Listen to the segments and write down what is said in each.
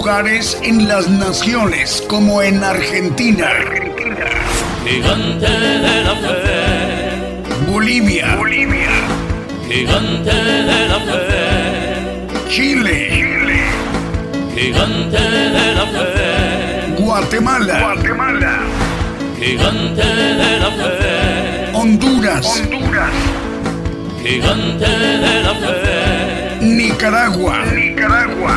lugares en las naciones como en Argentina. Gigante de la fe. Bolivia. Bolivia. Gigante de la fe. Chile. Chile. Gigante de la fe. Guatemala. Guatemala. Gigante de la fe. Honduras. Honduras. Gigante de la fe. Nicaragua. Nicaragua.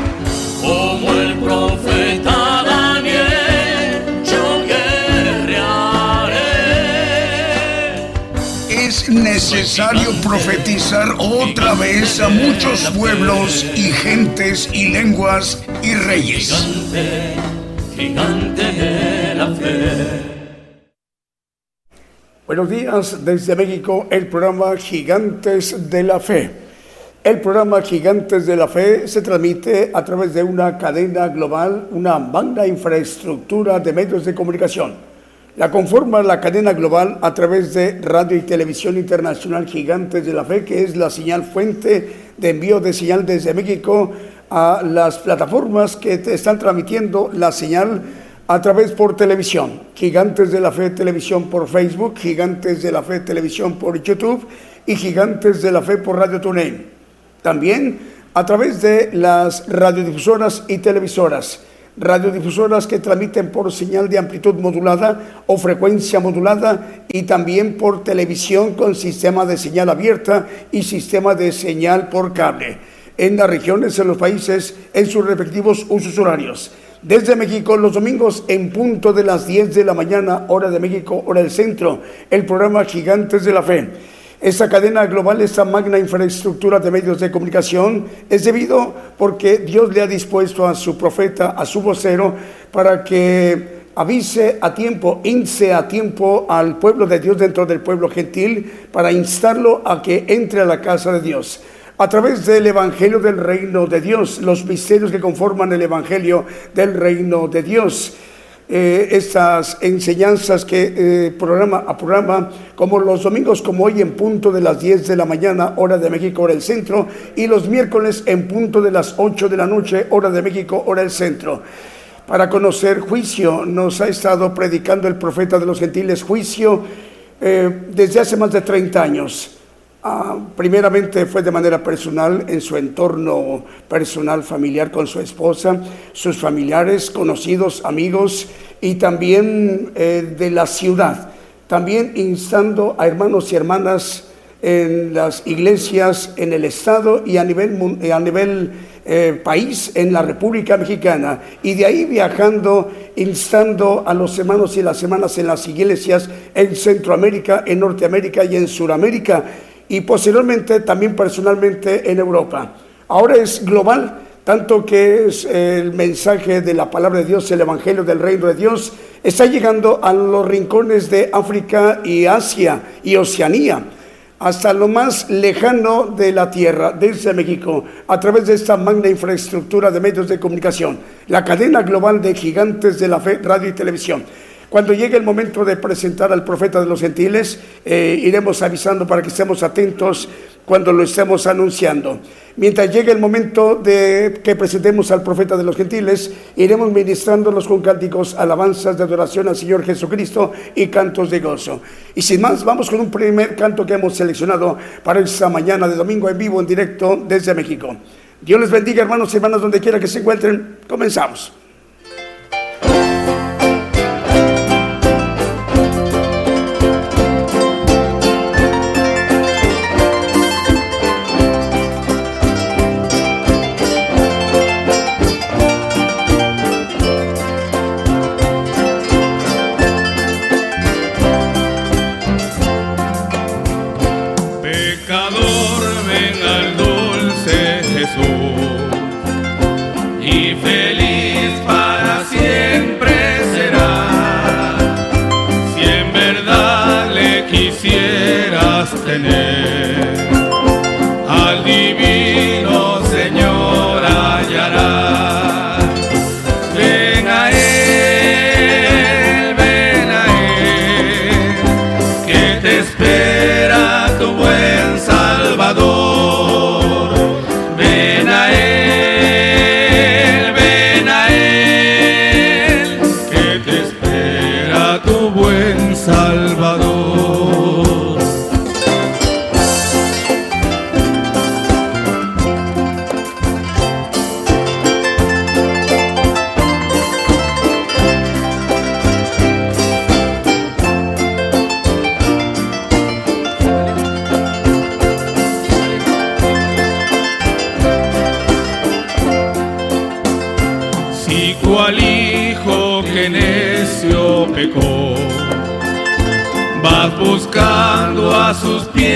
Necesario profetizar otra vez a muchos pueblos y gentes y lenguas y reyes. Gigante, de la fe. Buenos días desde México, el programa Gigantes de la Fe. El programa Gigantes de la Fe se transmite a través de una cadena global, una magna infraestructura de medios de comunicación. La conforma la cadena global a través de Radio y Televisión Internacional Gigantes de la Fe, que es la señal fuente de envío de señal desde México a las plataformas que están transmitiendo la señal a través por televisión. Gigantes de la Fe Televisión por Facebook, Gigantes de la Fe Televisión por YouTube y Gigantes de la Fe por Radio TuneIn. También a través de las radiodifusoras y televisoras. Radiodifusoras que transmiten por señal de amplitud modulada o frecuencia modulada y también por televisión con sistema de señal abierta y sistema de señal por cable. En las regiones, en los países, en sus respectivos usos horarios. Desde México, los domingos en punto de las 10 de la mañana, hora de México, hora del centro, el programa Gigantes de la Fe. Esta cadena global, esta magna infraestructura de medios de comunicación, es debido porque Dios le ha dispuesto a su profeta, a su vocero, para que avise a tiempo, ince a tiempo al pueblo de Dios dentro del pueblo gentil, para instarlo a que entre a la casa de Dios a través del Evangelio del Reino de Dios, los misterios que conforman el Evangelio del Reino de Dios. Eh, estas enseñanzas que eh, programa a programa, como los domingos, como hoy en punto de las 10 de la mañana, hora de México, hora del centro, y los miércoles en punto de las 8 de la noche, hora de México, hora del centro. Para conocer juicio, nos ha estado predicando el profeta de los gentiles juicio eh, desde hace más de 30 años. Ah, primeramente fue de manera personal, en su entorno personal familiar con su esposa, sus familiares, conocidos, amigos y también eh, de la ciudad. También instando a hermanos y hermanas en las iglesias, en el Estado y a nivel, eh, a nivel eh, país, en la República Mexicana. Y de ahí viajando, instando a los hermanos y las hermanas en las iglesias en Centroamérica, en Norteamérica y en Sudamérica y posteriormente también personalmente en Europa. Ahora es global, tanto que es el mensaje de la palabra de Dios, el Evangelio del Reino de Dios, está llegando a los rincones de África y Asia y Oceanía, hasta lo más lejano de la tierra, desde México, a través de esta magna infraestructura de medios de comunicación, la cadena global de gigantes de la fe, radio y televisión. Cuando llegue el momento de presentar al profeta de los gentiles, eh, iremos avisando para que estemos atentos cuando lo estemos anunciando. Mientras llegue el momento de que presentemos al profeta de los gentiles, iremos ministrándolos con cánticos, alabanzas de adoración al Señor Jesucristo y cantos de gozo. Y sin más, vamos con un primer canto que hemos seleccionado para esta mañana de domingo en vivo, en directo desde México. Dios les bendiga, hermanos y hermanas, donde quiera que se encuentren. Comenzamos.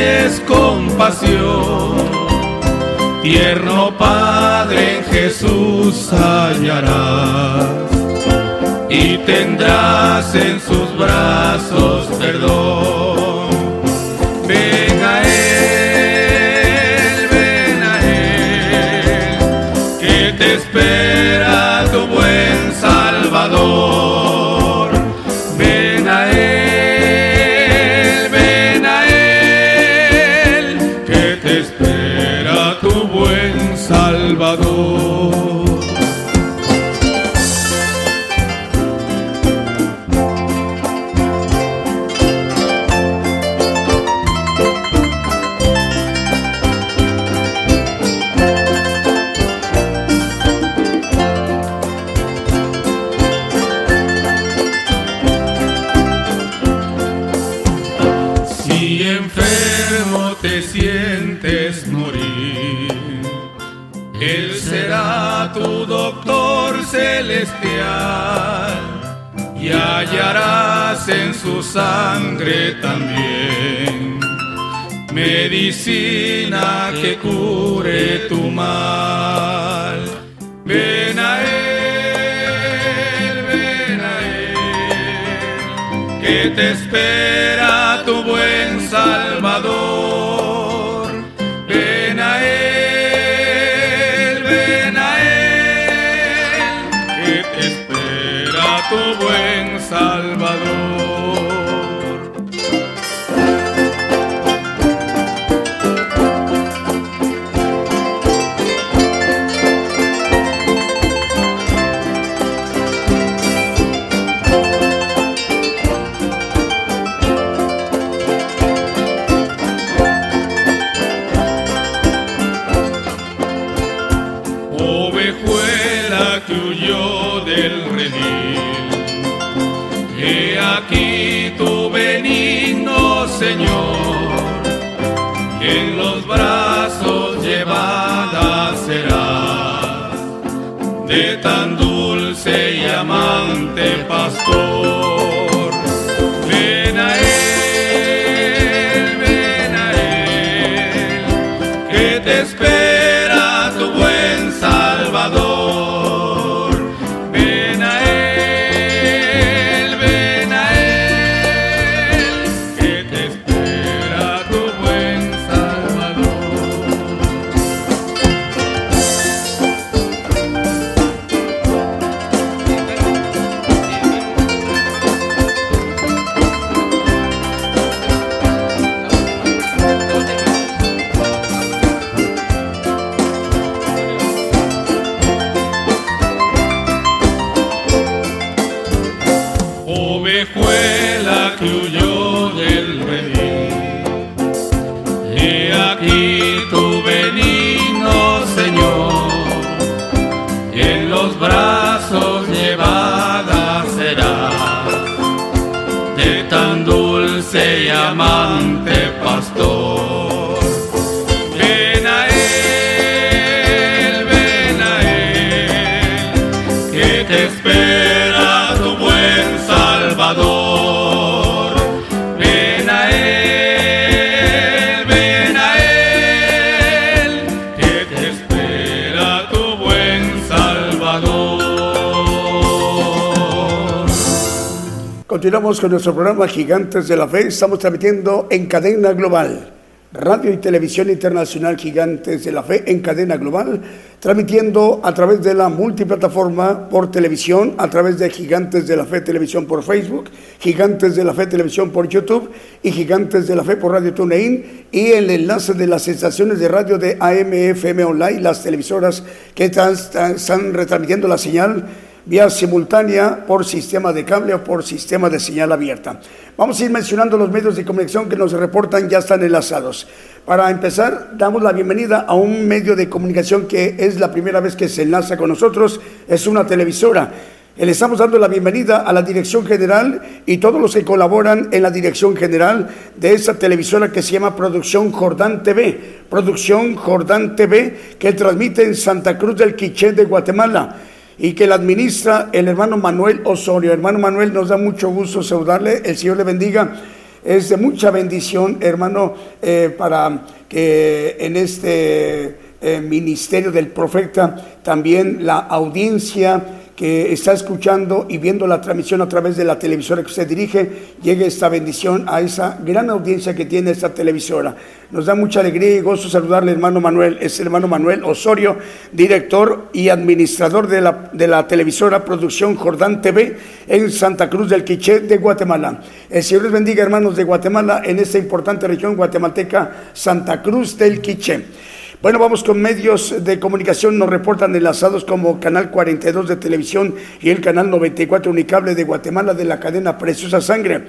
tienes compasión. Tierno Padre en Jesús hallarás y tendrás en sus brazos perdón. Ven a Él, ven a Él, que te espera. hallarás en su sangre también medicina que cure tu mal. Ven a Él, ven a Él, que te espera tu buen Salvador. pastor. continuamos con nuestro programa Gigantes de la Fe. Estamos transmitiendo en cadena global. Radio y Televisión Internacional Gigantes de la Fe en cadena global, transmitiendo a través de la multiplataforma por televisión, a través de Gigantes de la Fe Televisión por Facebook, Gigantes de la Fe Televisión por YouTube y Gigantes de la Fe por Radio TuneIn y el enlace de las estaciones de radio de AMFM Online, las televisoras que están, están retransmitiendo la señal vía simultánea por sistema de cable o por sistema de señal abierta. Vamos a ir mencionando los medios de comunicación que nos reportan ya están enlazados. Para empezar, damos la bienvenida a un medio de comunicación que es la primera vez que se enlaza con nosotros, es una televisora. Le estamos dando la bienvenida a la dirección general y todos los que colaboran en la dirección general de esa televisora que se llama Producción Jordán TV. Producción Jordán TV que transmite en Santa Cruz del Quiché de Guatemala y que la administra el hermano Manuel Osorio. Hermano Manuel, nos da mucho gusto saludarle, el Señor le bendiga. Es de mucha bendición, hermano, eh, para que en este eh, ministerio del profeta también la audiencia que está escuchando y viendo la transmisión a través de la televisora que usted dirige, llegue esta bendición a esa gran audiencia que tiene esta televisora. Nos da mucha alegría y gozo saludarle, hermano Manuel. Es el hermano Manuel Osorio, director y administrador de la, de la televisora Producción Jordán TV en Santa Cruz del Quiché de Guatemala. El Señor les bendiga, hermanos de Guatemala, en esta importante región guatemalteca, Santa Cruz del Quiché. Bueno, vamos con medios de comunicación, nos reportan enlazados como Canal 42 de televisión y el Canal 94 Unicable de Guatemala de la cadena Preciosa Sangre.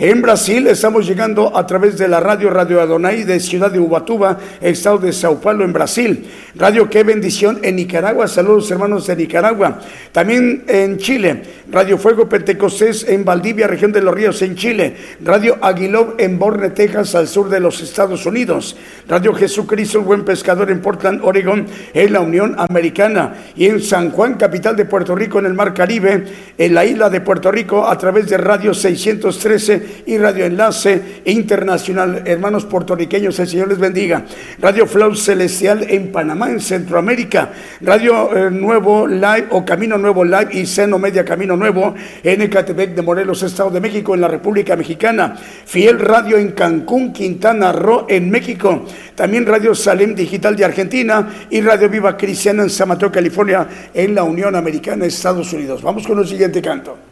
En Brasil estamos llegando a través de la radio Radio Adonai de Ciudad de Ubatuba, estado de Sao Paulo, en Brasil. Radio Qué Bendición en Nicaragua. Saludos hermanos de Nicaragua. También en Chile. Radio Fuego Pentecostés en Valdivia, región de los Ríos, en Chile. Radio Aguilov en Borne, Texas, al sur de los Estados Unidos. Radio Jesucristo, buen pescador en Portland, Oregon, en la Unión Americana. Y en San Juan, capital de Puerto Rico, en el Mar Caribe, en la isla de Puerto Rico, a través de Radio 613 y Radio Enlace Internacional. Hermanos puertorriqueños, el Señor les bendiga. Radio Flow Celestial en Panamá, en Centroamérica. Radio eh, Nuevo Live o Camino Nuevo Live y Seno Media Camino Nuevo en Ecatepec de Morelos, Estado de México, en la República Mexicana. Fiel Radio en Cancún, Quintana Roo, en México. También Radio Salem Digital de Argentina y Radio Viva Cristiana en San Mateo, California, en la Unión Americana, Estados Unidos. Vamos con el siguiente canto.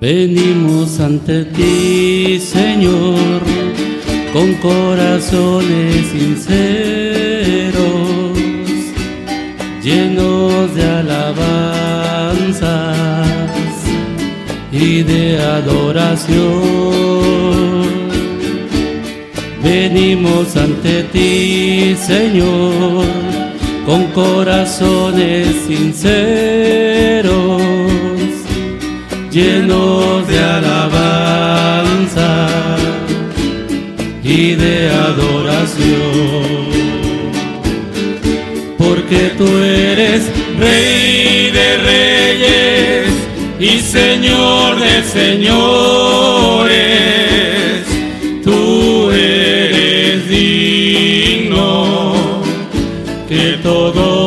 Venimos ante ti, Señor, con corazones sinceros, llenos de alabanzas y de adoración. Venimos ante ti, Señor, con corazones sinceros llenos de alabanza y de adoración. Porque tú eres Rey de reyes y Señor de señores. Tú eres digno que todos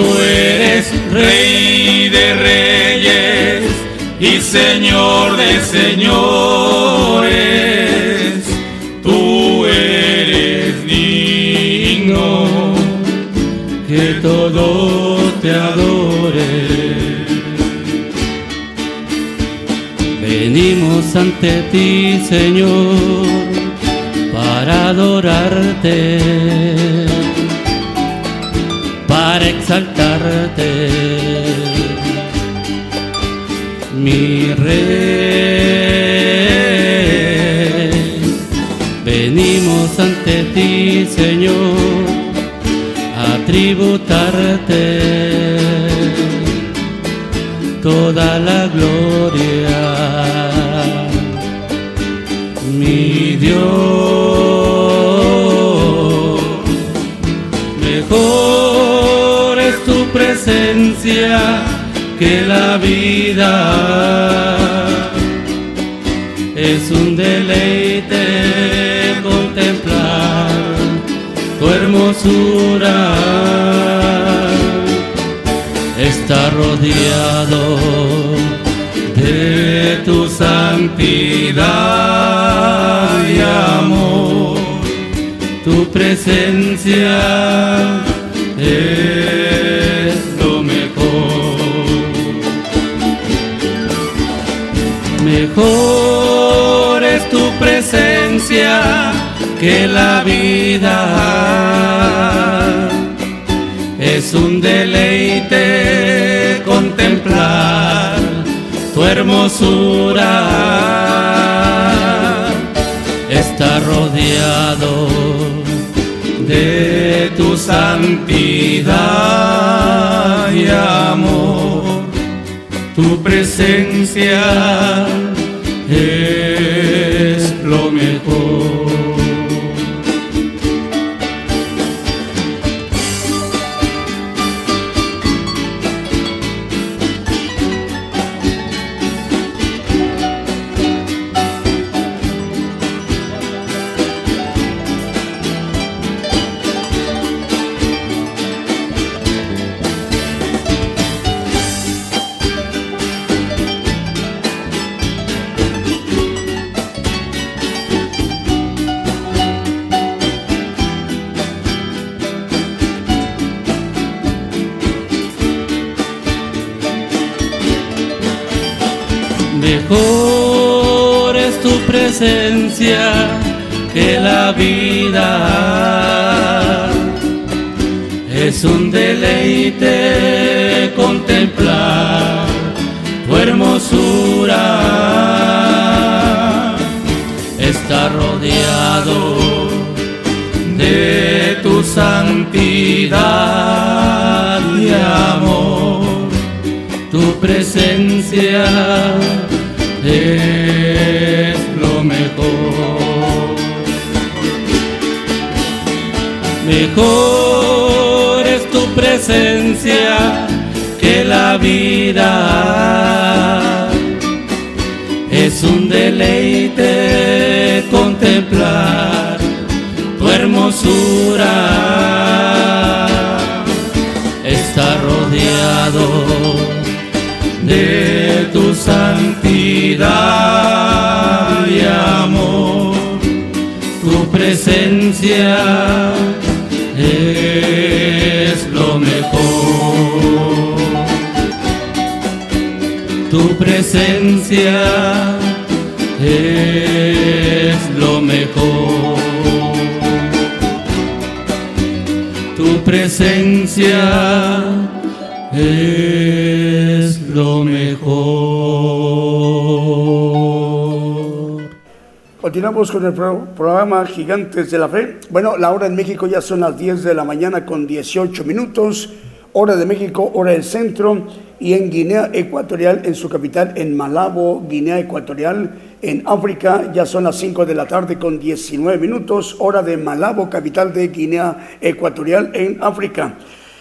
tú eres Rey de reyes y Señor de señores. Tú eres digno que todo te adore. Venimos ante ti, Señor, para adorarte, para exaltarte, mi Rey. Venimos ante ti, Señor, a tributarte toda la gloria, mi Dios. Presencia que la vida es un deleite contemplar tu hermosura. Está rodeado de tu santidad y amor, tu presencia es Mejor es tu presencia que la vida. Es un deleite contemplar tu hermosura. Está rodeado de tu santidad y amor, tu presencia es es lo mejor. Mejor es tu presencia que la vida. Es un deleite contemplar tu hermosura. Está rodeado santidad y amor, tu presencia es lo mejor. Tu presencia es lo mejor. Tu presencia es Continuamos con el programa Gigantes de la Fe. Bueno, la hora en México ya son las 10 de la mañana con 18 minutos. Hora de México, hora del centro. Y en Guinea Ecuatorial, en su capital, en Malabo, Guinea Ecuatorial, en África, ya son las 5 de la tarde con 19 minutos. Hora de Malabo, capital de Guinea Ecuatorial, en África.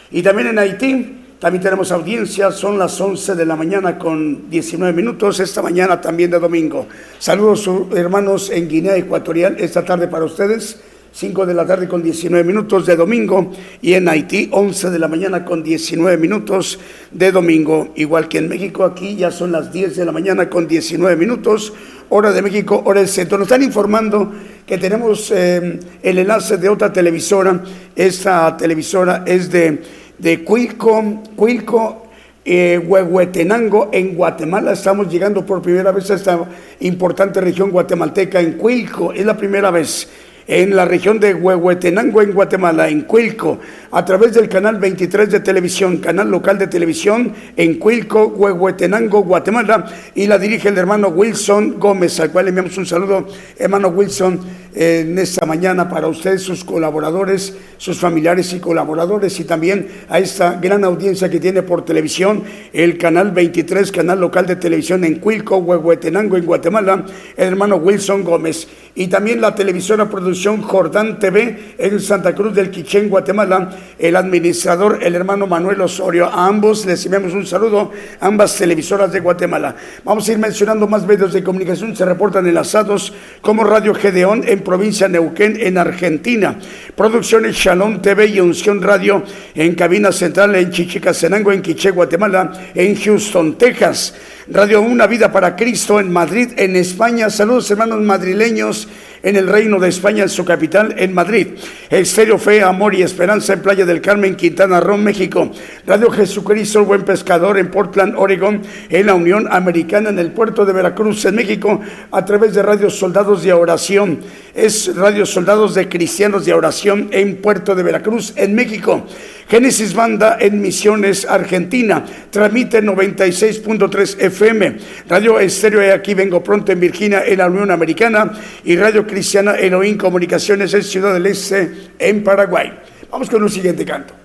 Y también en Haití, también tenemos audiencia, son las 11 de la mañana con 19 minutos, esta mañana también de domingo. Saludos hermanos en Guinea Ecuatorial, esta tarde para ustedes, 5 de la tarde con 19 minutos de domingo, y en Haití 11 de la mañana con 19 minutos de domingo. Igual que en México, aquí ya son las 10 de la mañana con 19 minutos, hora de México, hora del centro. Nos están informando que tenemos eh, el enlace de otra televisora, esta televisora es de de Cuilco, Cuilco eh, Huehuetenango en Guatemala. Estamos llegando por primera vez a esta importante región guatemalteca en Cuilco. Es la primera vez en la región de Huehuetenango, en Guatemala, en Cuilco, a través del canal 23 de televisión, canal local de televisión en Cuilco, Huehuetenango, Guatemala, y la dirige el hermano Wilson Gómez, al cual le enviamos un saludo, hermano Wilson, en esta mañana para ustedes, sus colaboradores, sus familiares y colaboradores, y también a esta gran audiencia que tiene por televisión, el canal 23, canal local de televisión en Cuilco, Huehuetenango, en Guatemala, el hermano Wilson Gómez, y también la televisora producción Jordán TV en Santa Cruz del Quichén, Guatemala, el administrador, el hermano Manuel Osorio. A ambos les enviamos un saludo, ambas televisoras de Guatemala. Vamos a ir mencionando más medios de comunicación, se reportan enlazados como Radio Gedeón en provincia Neuquén, en Argentina. Producciones Shalom TV y Unción Radio en cabina central en Chichicastenango, en Quiché, Guatemala, en Houston, Texas. Radio Una Vida para Cristo en Madrid, en España. Saludos hermanos madrileños en el Reino de España, en su capital, en Madrid. Estéreo Fe, Amor y Esperanza en Playa del Carmen, Quintana Roo, México. Radio Jesucristo, Buen Pescador en Portland, Oregon, en la Unión Americana, en el puerto de Veracruz, en México, a través de Radio Soldados de Oración. Es Radio Soldados de Cristianos de Oración en Puerto de Veracruz, en México. Génesis Banda en Misiones, Argentina. Transmite 96.3 FM. Radio Estéreo, aquí vengo pronto en Virginia, en la Unión Americana. Y Radio Cristiana Elohim Comunicaciones en Ciudad del Este, en Paraguay. Vamos con un siguiente canto.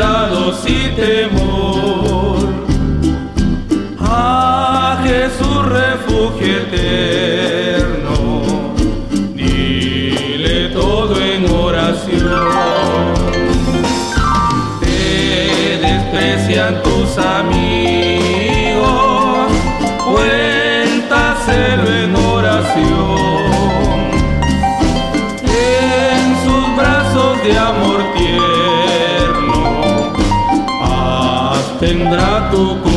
Jesucristo es nuestro amigo.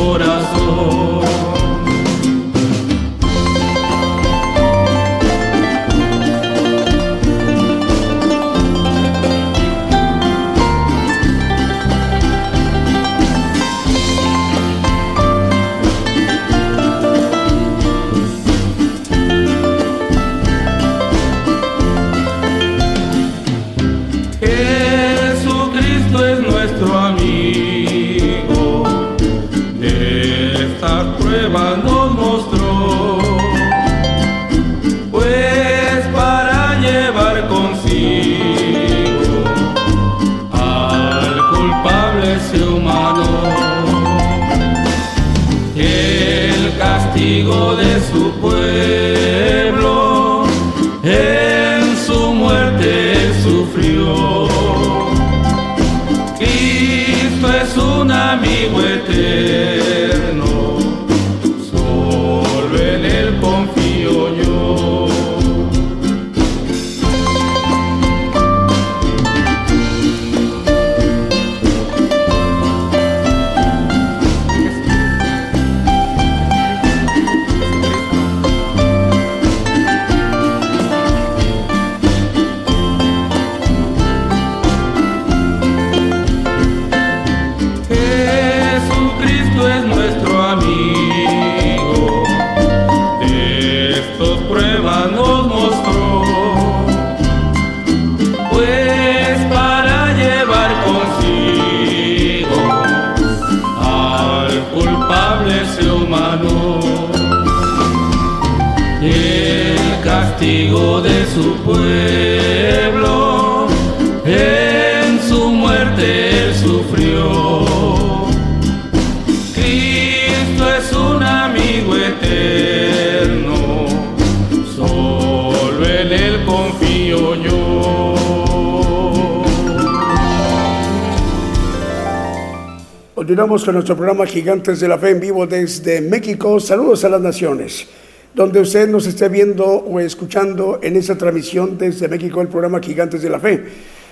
Continuamos con nuestro programa Gigantes de la Fe en vivo desde México. Saludos a las naciones donde usted nos esté viendo o escuchando en esa transmisión desde México, el programa Gigantes de la Fe.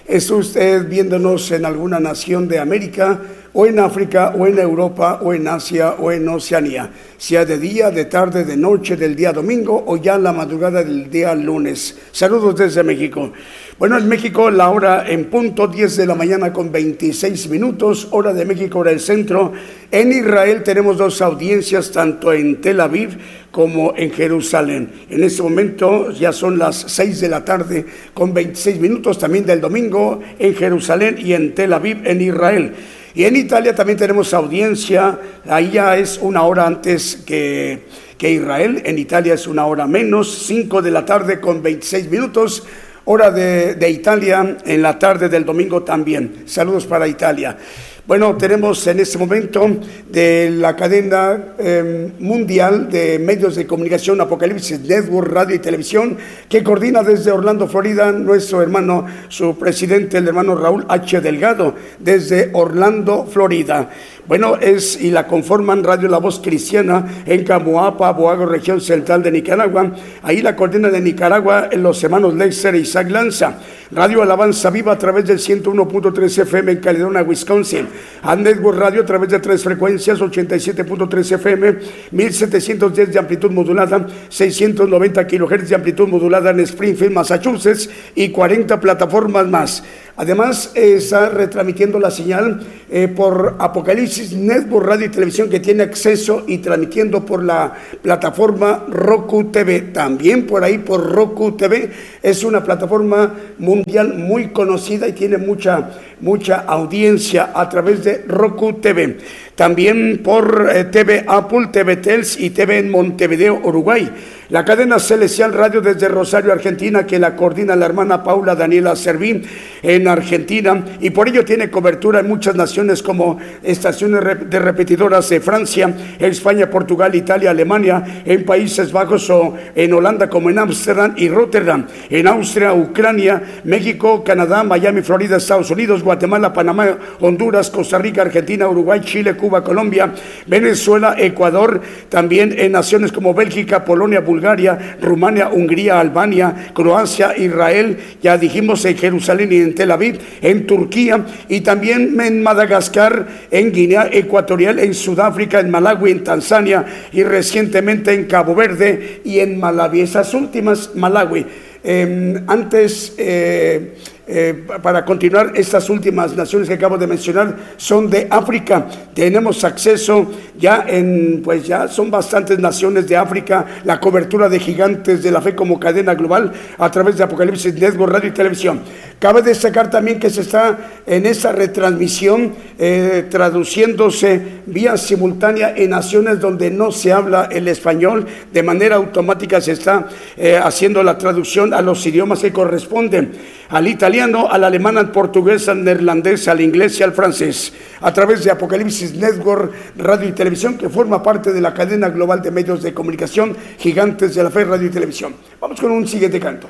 ¿Es usted viéndonos en alguna nación de América, o en África, o en Europa, o en Asia, o en Oceanía? Sea de día, de tarde, de noche, del día domingo, o ya la madrugada del día lunes. Saludos desde México. Bueno, en México la hora en punto 10 de la mañana con 26 minutos, hora de México, hora del centro. En Israel tenemos dos audiencias, tanto en Tel Aviv como en Jerusalén. En este momento ya son las 6 de la tarde con 26 minutos, también del domingo en Jerusalén y en Tel Aviv, en Israel. Y en Italia también tenemos audiencia, ahí ya es una hora antes que, que Israel, en Italia es una hora menos, 5 de la tarde con 26 minutos hora de, Italia, en la tarde del domingo también. Saludos para Italia. Bueno, tenemos en este momento de la cadena em, mundial de medios de comunicación Apocalipsis Network, Radio y Televisión, que coordina desde Orlando, Florida, nuestro hermano, su presidente, el hermano Raúl H. Delgado, desde Orlando, Florida. Bueno, es y la conforman Radio La Voz Cristiana en Camoapa, Boago, región central de Nicaragua. Ahí la coordina de Nicaragua en los hermanos Lexer y Isaac Lanza. Radio Alabanza Viva a través del 101.3 FM en Caledonia, Wisconsin. A Network Radio a través de tres frecuencias, 87.3 FM, 1710 de amplitud modulada, 690 kHz de amplitud modulada en Springfield, Massachusetts y 40 plataformas más. Además, está retransmitiendo la señal eh, por Apocalipsis Network Radio y Televisión que tiene acceso y transmitiendo por la plataforma Roku TV. También por ahí por Roku TV. Es una plataforma mundial muy conocida y tiene mucha, mucha audiencia a través de Roku TV. También por eh, TV Apple, TV Tels y TV en Montevideo, Uruguay. La cadena Celestial Radio desde Rosario, Argentina, que la coordina la hermana Paula Daniela Servín en Argentina y por ello tiene cobertura en muchas naciones como estaciones de repetidoras de Francia, España, Portugal, Italia, Alemania, en Países Bajos o en Holanda como en Ámsterdam y Rotterdam, en Austria, Ucrania, México, Canadá, Miami, Florida, Estados Unidos, Guatemala, Panamá, Honduras, Costa Rica, Argentina, Uruguay, Chile, Cuba, Colombia, Venezuela, Ecuador, también en naciones como Bélgica, Polonia, Bulgaria, Rumania, Hungría, Albania, Croacia, Israel, ya dijimos en Jerusalén y en Tel Aviv, en Turquía y también en Madagascar, en Guinea Ecuatorial, en Sudáfrica, en Malawi, en Tanzania y recientemente en Cabo Verde y en Malawi. Esas últimas, Malawi. Em, antes eh, eh, para continuar, estas últimas naciones que acabo de mencionar son de África. Tenemos acceso ya en, pues ya son bastantes naciones de África, la cobertura de gigantes de la fe como cadena global a través de Apocalipsis Network, Radio y Televisión. Cabe destacar también que se está en esa retransmisión eh, traduciéndose vía simultánea en naciones donde no se habla el español, de manera automática se está eh, haciendo la traducción a los idiomas que corresponden al italiano, al alemán, al portugués, al neerlandés, al inglés y al francés, a través de Apocalipsis Network, Radio y Televisión, que forma parte de la cadena global de medios de comunicación gigantes de la fe, radio y televisión. Vamos con un siguiente canto.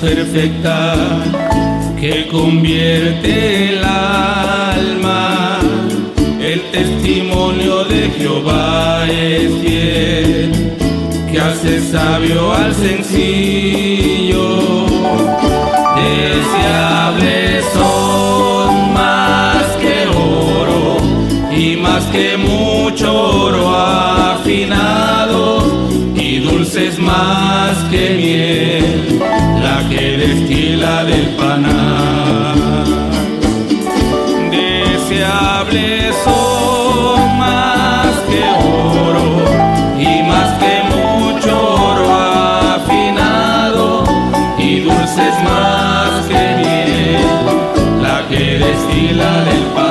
Perfecta que convierte el alma. El testimonio de Jehová es fiel, que hace sabio al sencillo. Deseables son más que más que mucho oro afinado y dulces más que miel, que destila del panal. Deseables son más que oro y más que mucho oro afinado y dulces más que miel, la que destila del Jehová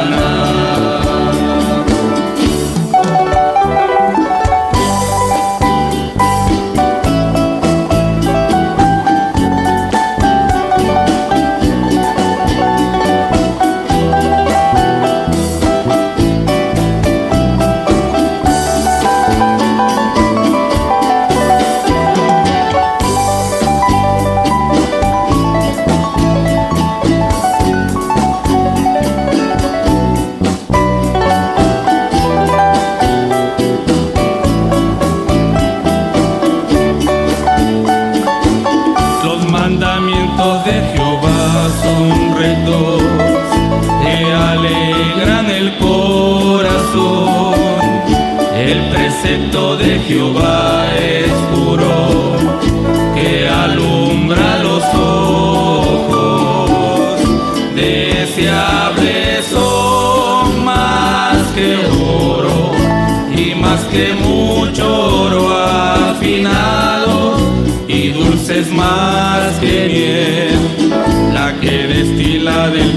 del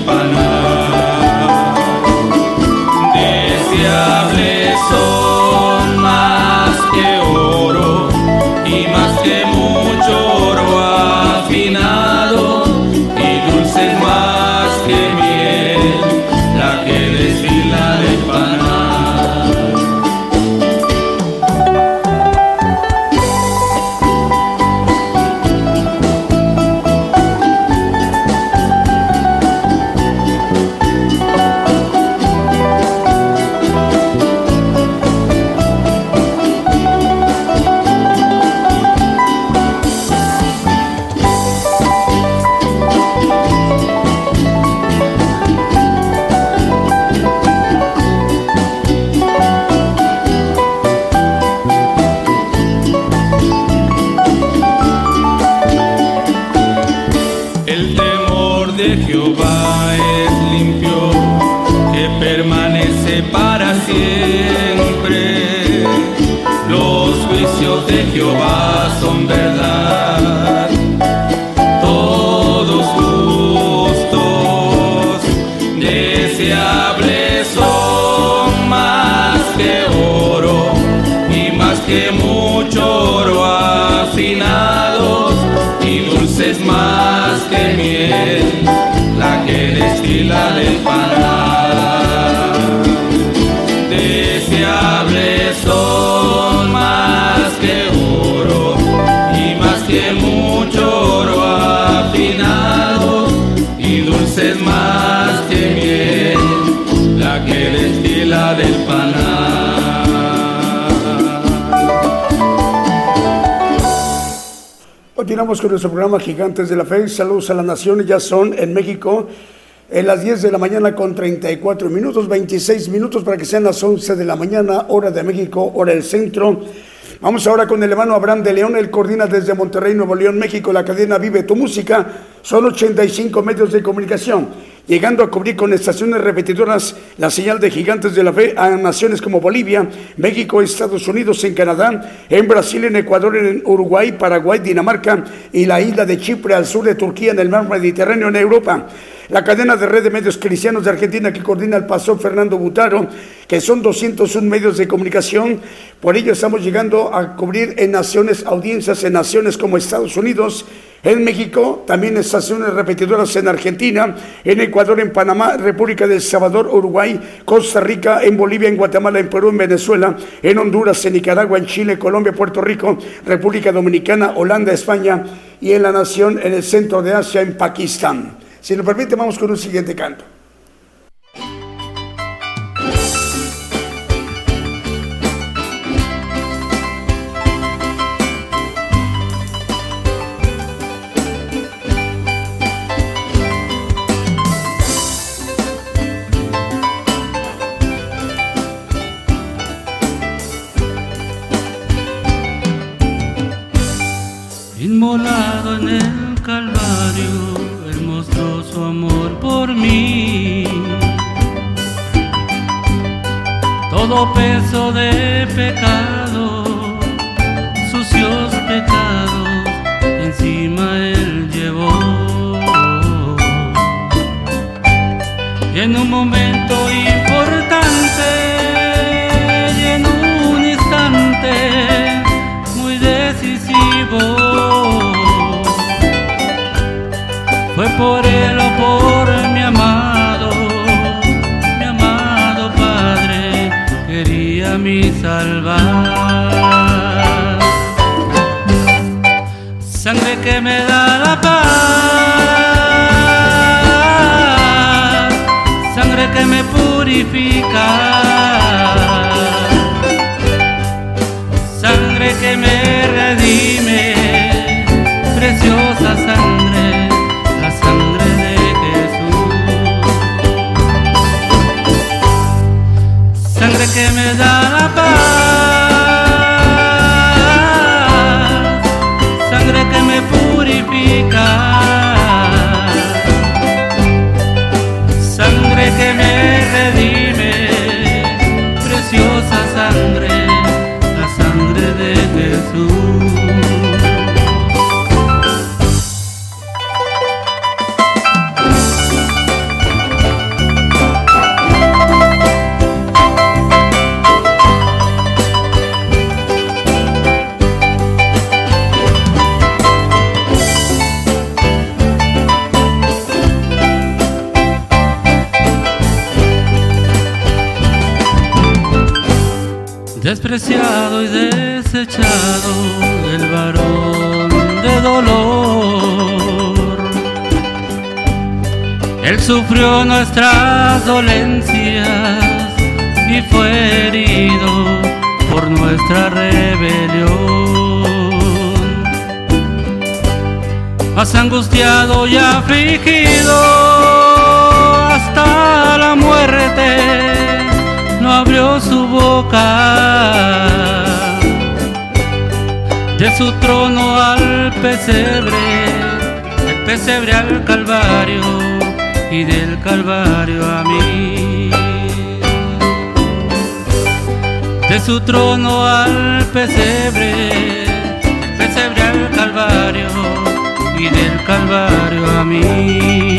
con nuestro programa Gigantes de la Fe. Saludos a la nación. Ya son en México en las 10 de la mañana con 34 minutos, 26 minutos para que sean las 11 de la mañana, hora de México, hora del centro. Vamos ahora con el hermano Abraham de León. Él coordina desde Monterrey, Nuevo León, México, la cadena Vive tu Música. Son 85 medios de comunicación llegando a cubrir con estaciones repetidoras la señal de gigantes de la fe a naciones como Bolivia, México, Estados Unidos, en Canadá, en Brasil, en Ecuador, en Uruguay, Paraguay, Dinamarca y la isla de Chipre al sur de Turquía, en el mar Mediterráneo, en Europa. La cadena de red de medios cristianos de Argentina que coordina el pastor Fernando Butaro, que son 201 medios de comunicación. Por ello estamos llegando a cubrir en naciones, audiencias en naciones como Estados Unidos, en México, también estaciones repetidoras en Argentina, en Ecuador, en Panamá, República del Salvador, Uruguay, Costa Rica, en Bolivia, en Guatemala, en Perú, en Venezuela, en Honduras, en Nicaragua, en Chile, Colombia, Puerto Rico, República Dominicana, Holanda, España y en la nación en el centro de Asia, en Pakistán. Si nos permite, vamos con un siguiente canto. Todo peso de pecado, sucios pecados, encima él llevó. Y en un momento que me da la paz, sangre que me purifica, sangre que me redime, preciosa sufrió nuestras dolencias y fue herido por nuestra rebelión. Más angustiado y afligido hasta la muerte no abrió su boca. De su trono al pesebre, del pesebre al calvario y del calvario a mí. De su trono al pesebre, pesebre al calvario y del calvario a mí.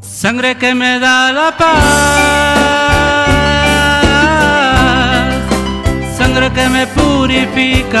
Sangre que me da la paz, sangre que me purifica,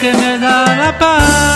que me da la paz,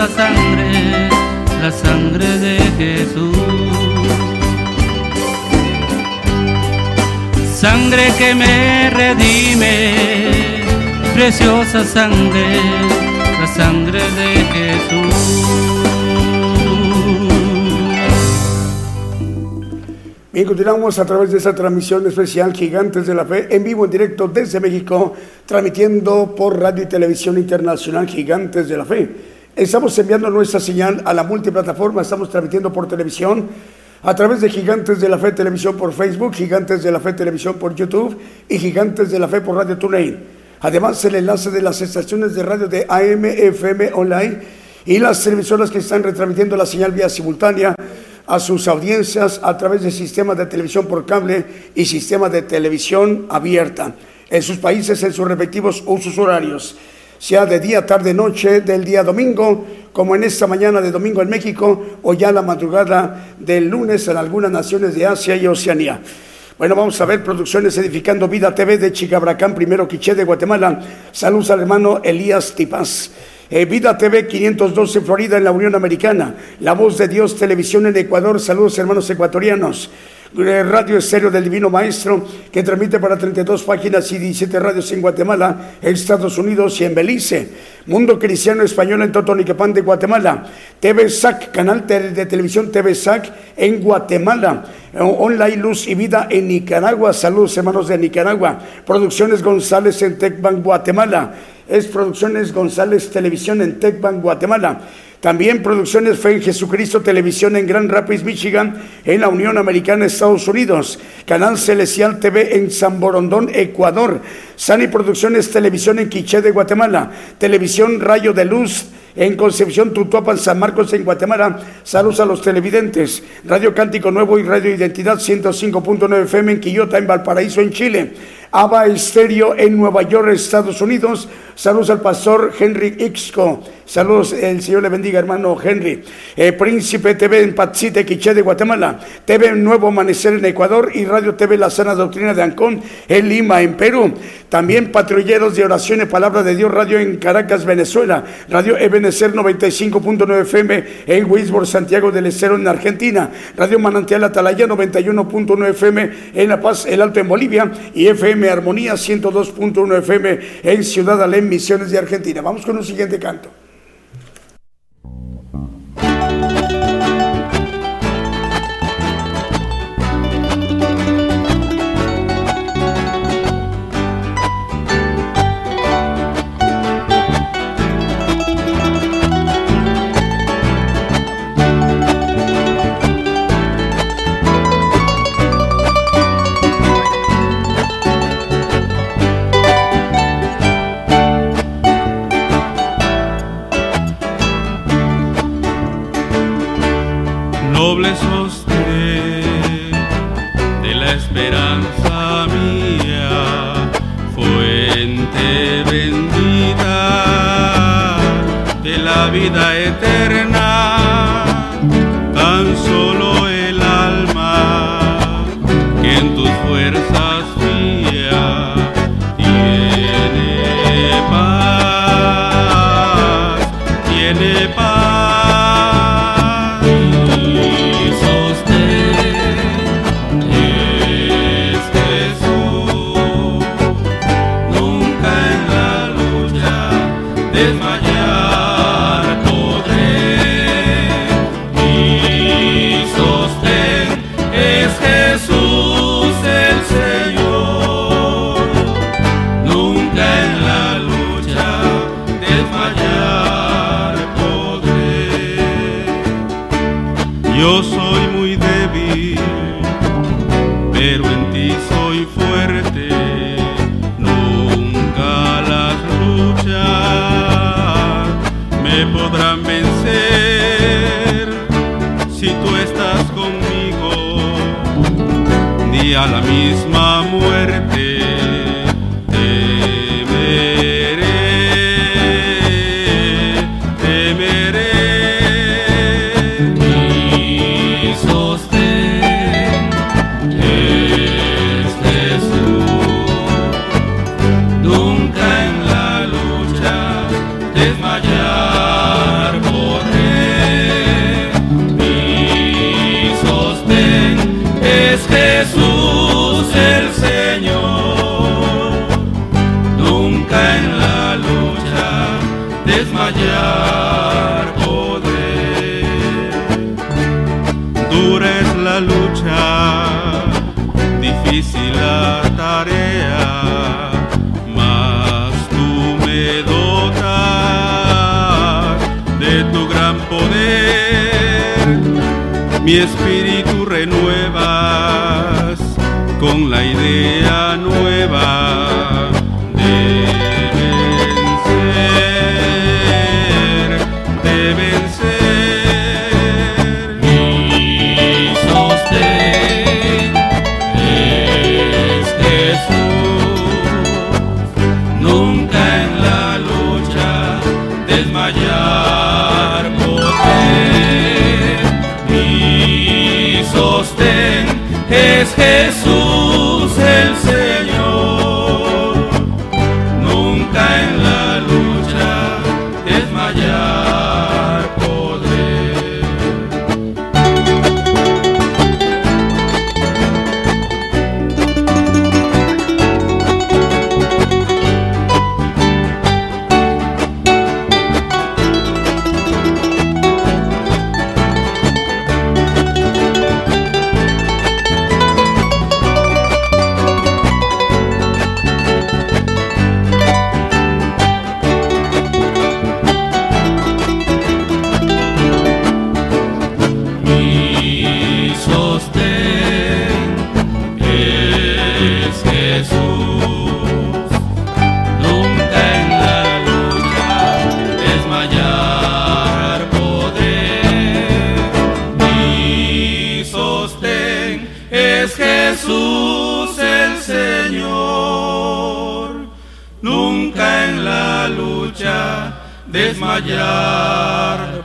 preciosa sangre, la sangre de Jesús. Sangre que me redime, preciosa sangre, la sangre de Jesús. Y continuamos a través de esta transmisión especial Gigantes de la Fe en vivo en directo desde México, transmitiendo por radio y televisión internacional Gigantes de la Fe. Estamos enviando nuestra señal a la multiplataforma, estamos transmitiendo por televisión a través de Gigantes de la Fe Televisión por Facebook, Gigantes de la Fe Televisión por YouTube y Gigantes de la Fe por Radio TuneIn. Además, el enlace de las estaciones de radio de AM, FM online y las televisoras que están retransmitiendo la señal vía simultánea a sus audiencias a través del sistema de televisión por cable y sistema de televisión abierta en sus países en sus respectivos usos horarios, sea de día, tarde, noche del día domingo, como en esta mañana de domingo en México o ya la madrugada del lunes en algunas naciones de Asia y Oceanía. Bueno, vamos a ver producciones Edificando Vida TV de Chicabracán, primero Quiché de Guatemala. Saludos al hermano Elías Tipaz. Eh, Vida TV 512 Florida en la Unión Americana. La Voz de Dios Televisión en Ecuador. Saludos hermanos ecuatorianos. Eh, Radio Estéreo del Divino Maestro, que transmite para 32 páginas y 17 radios en Guatemala, Estados Unidos y en Belice. Mundo Cristiano Español en Totoniquepán de Guatemala. TV SAC, canal de televisión TV SAC en Guatemala. Eh, online Luz y Vida en Nicaragua. Saludos hermanos de Nicaragua. Producciones González en Tecban, Guatemala es Producciones González Televisión en Tecban, Guatemala. También Producciones Fe en Jesucristo Televisión en Grand Rapids, Michigan, en la Unión Americana, Estados Unidos. Canal Celestial TV en San Borondón, Ecuador. Sani Producciones Televisión en Quiché de Guatemala. Televisión Rayo de Luz en Concepción, Tutuapan, San Marcos, en Guatemala. Saludos a los televidentes. Radio Cántico Nuevo y Radio Identidad 105.9 FM en Quillota, en Valparaíso, en Chile. Aba Estéreo en Nueva York, Estados Unidos. Saludos al pastor Henry Ixco. Saludos, el Señor le bendiga, hermano Henry. Eh, Príncipe TV en Patsite, Quiché de Guatemala. TV Nuevo Amanecer en Ecuador y Radio TV La Sana Doctrina de Ancón en Lima, en Perú. También Patrulleros de Oración y Palabra de Dios Radio en Caracas, Venezuela. Radio Ebenecer 95.9 FM en Wisborne, Santiago del Estero en Argentina. Radio Manantial Atalaya 91.9 FM en La Paz, El Alto en Bolivia. Y FM Armonía 102.1 FM en Ciudad Alem, Misiones de Argentina. Vamos con un siguiente canto. dobles día la misma. Dura es la lucha, difícil la tarea, mas tú me dotas de tu gran poder. Mi espíritu renuevas con la idea nueva es Jesús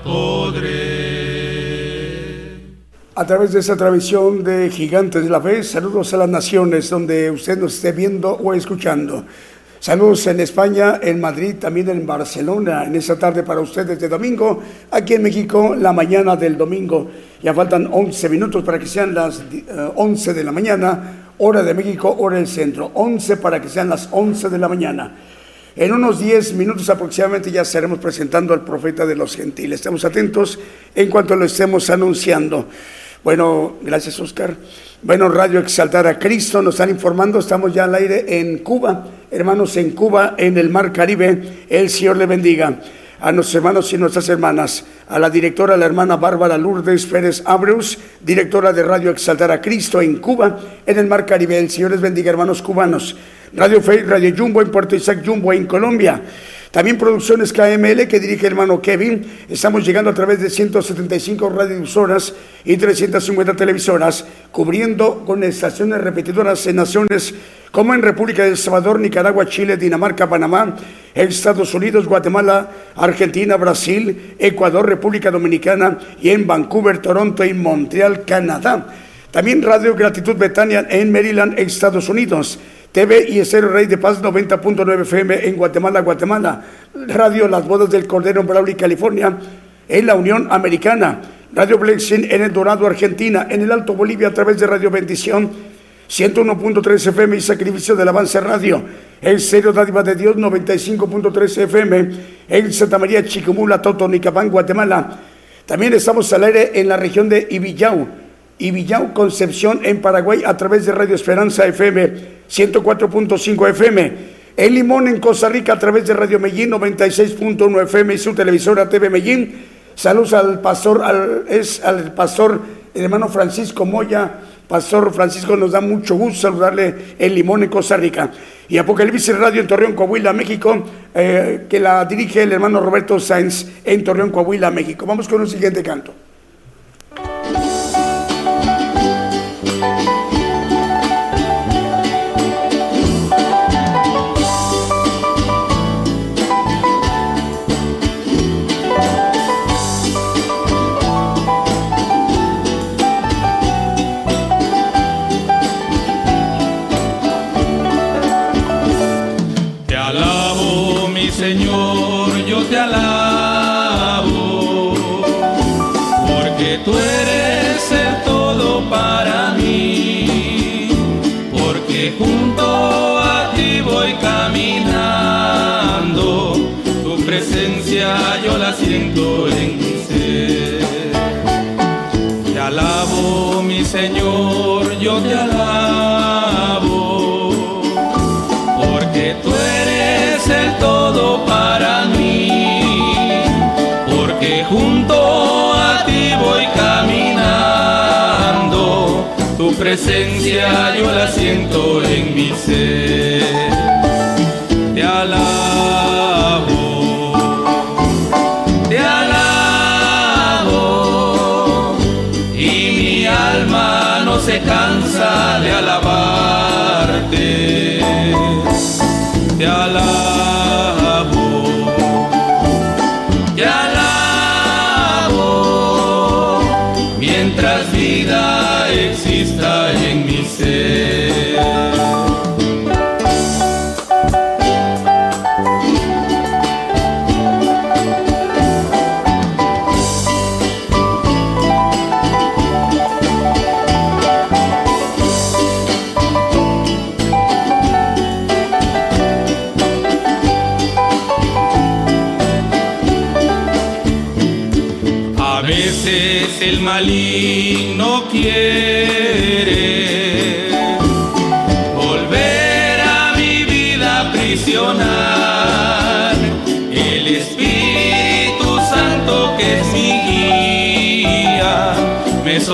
podré. A través de esta transmisión de Gigantes de la Fe, saludos a las naciones donde usted nos esté viendo o escuchando. Saludos en España, en Madrid, también en Barcelona, en esta tarde para ustedes de domingo, aquí en México, la mañana del domingo. Ya faltan 11 minutos para que sean las eh, 11 de la mañana, hora de México, hora del centro. 11 para que sean las 11 de la mañana. En unos 10 minutos aproximadamente ya estaremos presentando al profeta de los gentiles. Estamos atentos en cuanto lo estemos anunciando. Bueno, gracias Oscar. Bueno, Radio Exaltar a Cristo nos están informando, estamos ya al aire en Cuba, hermanos en Cuba, en el Mar Caribe. El Señor le bendiga. A nuestros hermanos y nuestras hermanas, a la directora, la hermana Bárbara Lourdes Pérez Abreus, directora de Radio Exaltar a Cristo en Cuba, en el Mar Caribe. El Señor les bendiga, hermanos cubanos. Radio Fe, Radio Jumbo en Puerto Isaac Jumbo en Colombia. También Producciones KML que dirige hermano Kevin. Estamos llegando a través de 175 radiodifusoras y 350 televisoras, cubriendo con estaciones repetidoras en naciones como en República de El Salvador, Nicaragua, Chile, Dinamarca, Panamá, Estados Unidos, Guatemala, Argentina, Brasil, Ecuador, República Dominicana y en Vancouver, Toronto y Montreal, Canadá. También Radio Gratitud Betania en Maryland, Estados Unidos. TV y Estéreo Rey de Paz 90.9 FM en Guatemala, Guatemala. Radio Las Bodas del Cordero en California. En la Unión Americana. Radio Blessing en El Dorado, Argentina. En el Alto Bolivia a través de Radio Bendición 101.3 FM y Sacrificio del Avance Radio. En Serio Dádiva de Dios 95.3 FM. En Santa María Chicumula, Totonicapán, Guatemala. También estamos al aire en la región de Ibillau. Ibillau, Concepción, en Paraguay, a través de Radio Esperanza FM 104.5 FM. En Limón, en Costa Rica, a través de Radio Medellín 96.1 FM y su televisora TV Medellín. Saludos al pastor, al, es al pastor el hermano Francisco Moya. Pastor Francisco, nos da mucho gusto saludarle en Limón, en Costa Rica. Y Apocalipsis Radio en Torreón, Coahuila, México, eh, que la dirige el hermano Roberto Sáenz en Torreón, Coahuila, México. Vamos con un siguiente canto.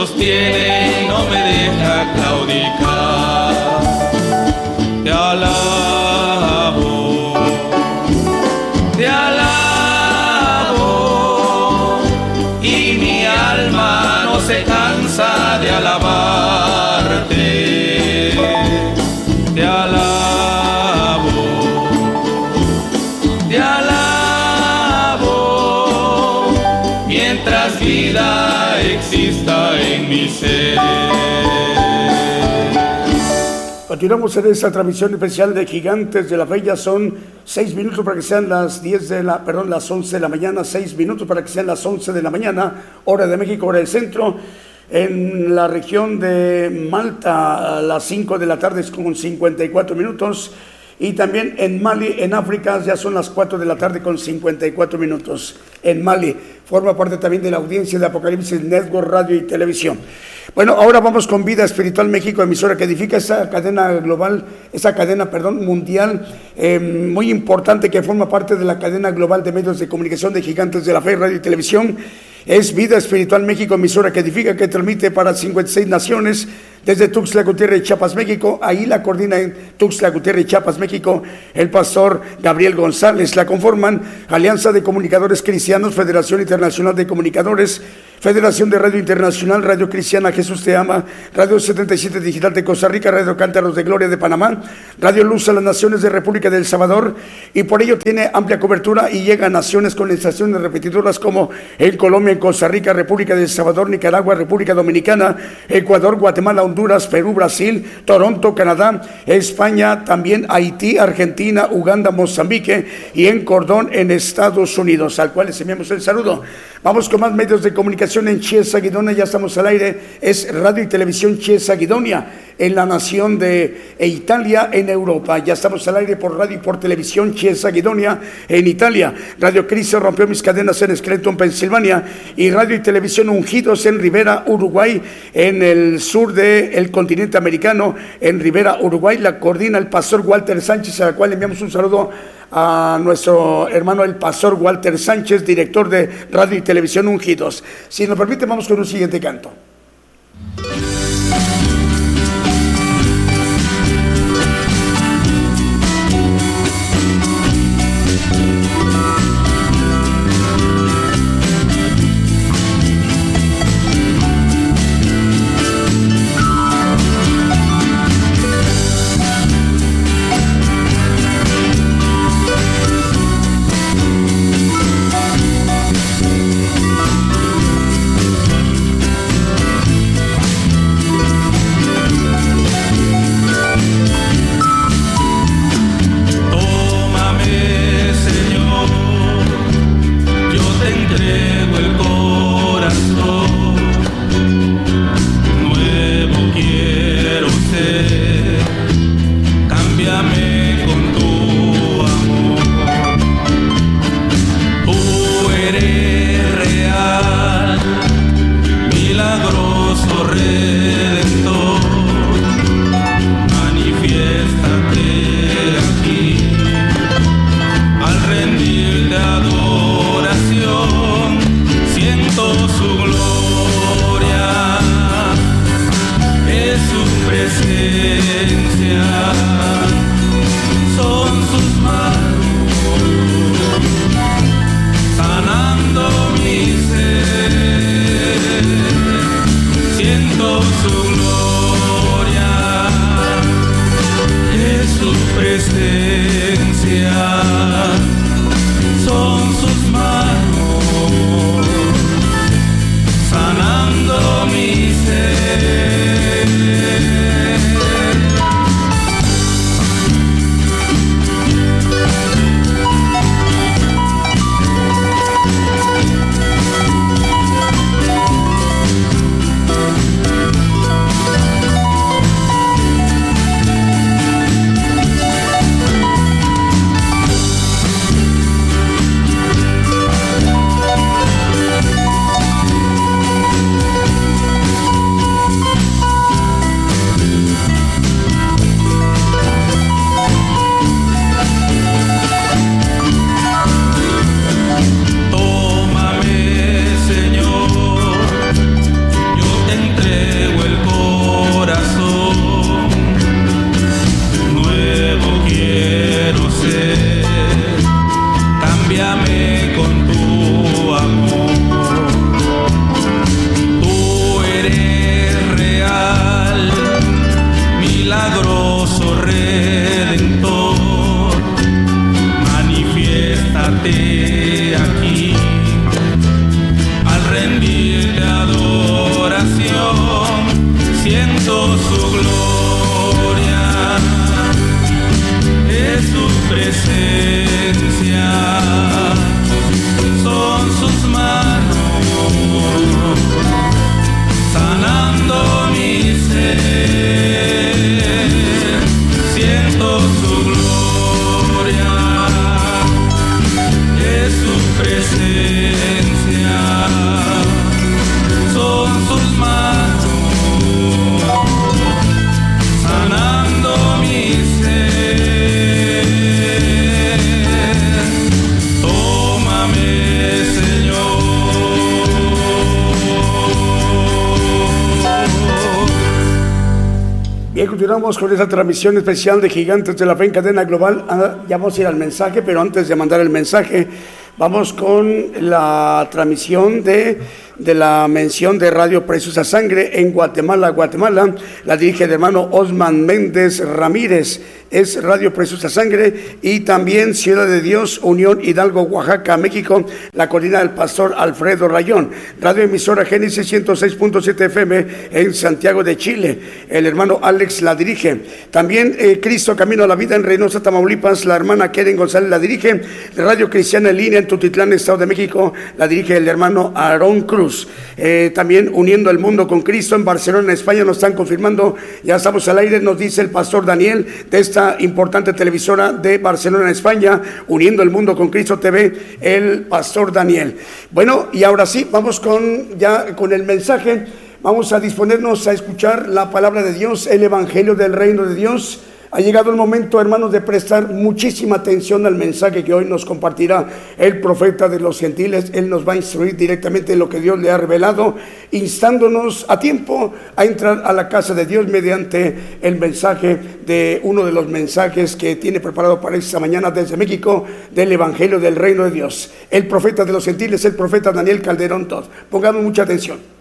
Sostiene y no me deja claudicar. Continuamos en esta transmisión especial de Gigantes de la. Ya son seis minutos para que sean las 10 de la, perdón, las 11 de la mañana, seis minutos para que sean las 11 de la mañana, hora de México, hora del centro. En la región de Malta, a las 5 de la tarde es con 54 minutos. Y también en Mali, en África, ya son las 4 de la tarde con 54 minutos. En Mali, forma parte también de la audiencia de Apocalipsis Network Radio y Televisión. Bueno, ahora vamos con Vida Espiritual México, emisora que edifica esa cadena global, esa cadena, perdón, mundial, eh, muy importante que forma parte de la cadena global de medios de comunicación de gigantes de la fe, radio y televisión. Es Vida Espiritual México, emisora que edifica, que transmite para 56 naciones desde Tuxtla Gutiérrez, Chiapas, México. Ahí la coordina en Tuxtla Gutiérrez, Chiapas, México, el pastor Gabriel González. La conforman Alianza de Comunicadores Cristianos, Federación Internacional de Comunicadores, Federación de Radio Internacional, Radio Cristiana Jesús Te Ama, Radio 77 Digital de Costa Rica, Radio Cántaros de Gloria de Panamá, Radio Luz a las Naciones de República del Salvador y por ello tiene amplia cobertura y llega a naciones con estaciones repetidoras como en Colombia, en Costa Rica, República del Salvador, Nicaragua, República Dominicana, Ecuador, Guatemala, Honduras, Perú, Brasil, Toronto, Canadá, España, también Haití, Argentina, Uganda, Mozambique y en Cordón en Estados Unidos, al cual les enviamos el saludo. Vamos con más medios de comunicación en Chiesa Guidonia, ya estamos al aire, es Radio y Televisión Chiesa Guidonia, en la nación de e Italia, en Europa. Ya estamos al aire por radio y por televisión Chiesa Guidonia, en Italia. Radio Cristo rompió mis cadenas en Scranton, Pensilvania, y Radio y Televisión Ungidos en Rivera, Uruguay, en el sur del continente americano, en Rivera, Uruguay. La coordina el pastor Walter Sánchez, a la cual enviamos un saludo a nuestro hermano el pastor Walter Sánchez, director de Radio y Televisión Ungidos. Si nos permite, vamos con un siguiente canto. Con esa transmisión especial de Gigantes de la Fe en Cadena Global. Ah, ya vamos a ir al mensaje, pero antes de mandar el mensaje, vamos con la transmisión de de la mención de Radio Preciosa Sangre en Guatemala, Guatemala. La dirige el hermano Osman Méndez Ramírez. Es Radio Preciosa Sangre y también Ciudad de Dios, Unión Hidalgo, Oaxaca, México. La colina del pastor Alfredo Rayón. Radio emisora Génesis 106.7 FM en Santiago de Chile. El hermano Alex la dirige. También eh, Cristo Camino a la Vida en Reynosa, Tamaulipas. La hermana Keren González la dirige. Radio Cristiana en línea en Tutitlán, Estado de México. La dirige el hermano Aarón Cruz. Eh, también uniendo el mundo con Cristo en Barcelona, España, nos están confirmando, ya estamos al aire, nos dice el pastor Daniel de esta importante televisora de Barcelona, España, uniendo el mundo con Cristo TV, el pastor Daniel. Bueno, y ahora sí, vamos con ya con el mensaje. Vamos a disponernos a escuchar la palabra de Dios, el Evangelio del Reino de Dios ha llegado el momento, hermanos, de prestar muchísima atención al mensaje que hoy nos compartirá el profeta de los gentiles. Él nos va a instruir directamente en lo que Dios le ha revelado, instándonos a tiempo a entrar a la casa de Dios mediante el mensaje de uno de los mensajes que tiene preparado para esta mañana desde México del Evangelio del Reino de Dios. El profeta de los gentiles, el profeta Daniel Calderón Todd. Pongamos mucha atención.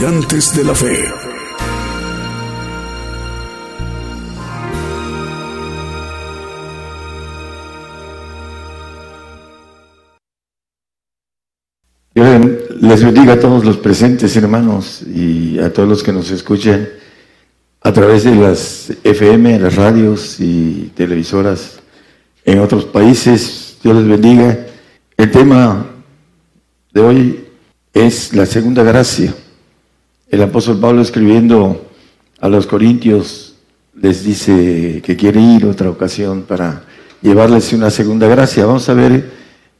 De la Fe. les bendiga a todos los presentes, hermanos, y a todos los que nos escuchen a través de las FM, las radios y televisoras en otros países. Dios les bendiga. El tema de hoy es la segunda gracia. El apóstol Pablo escribiendo a los corintios les dice que quiere ir otra ocasión para llevarles una segunda gracia. Vamos a ver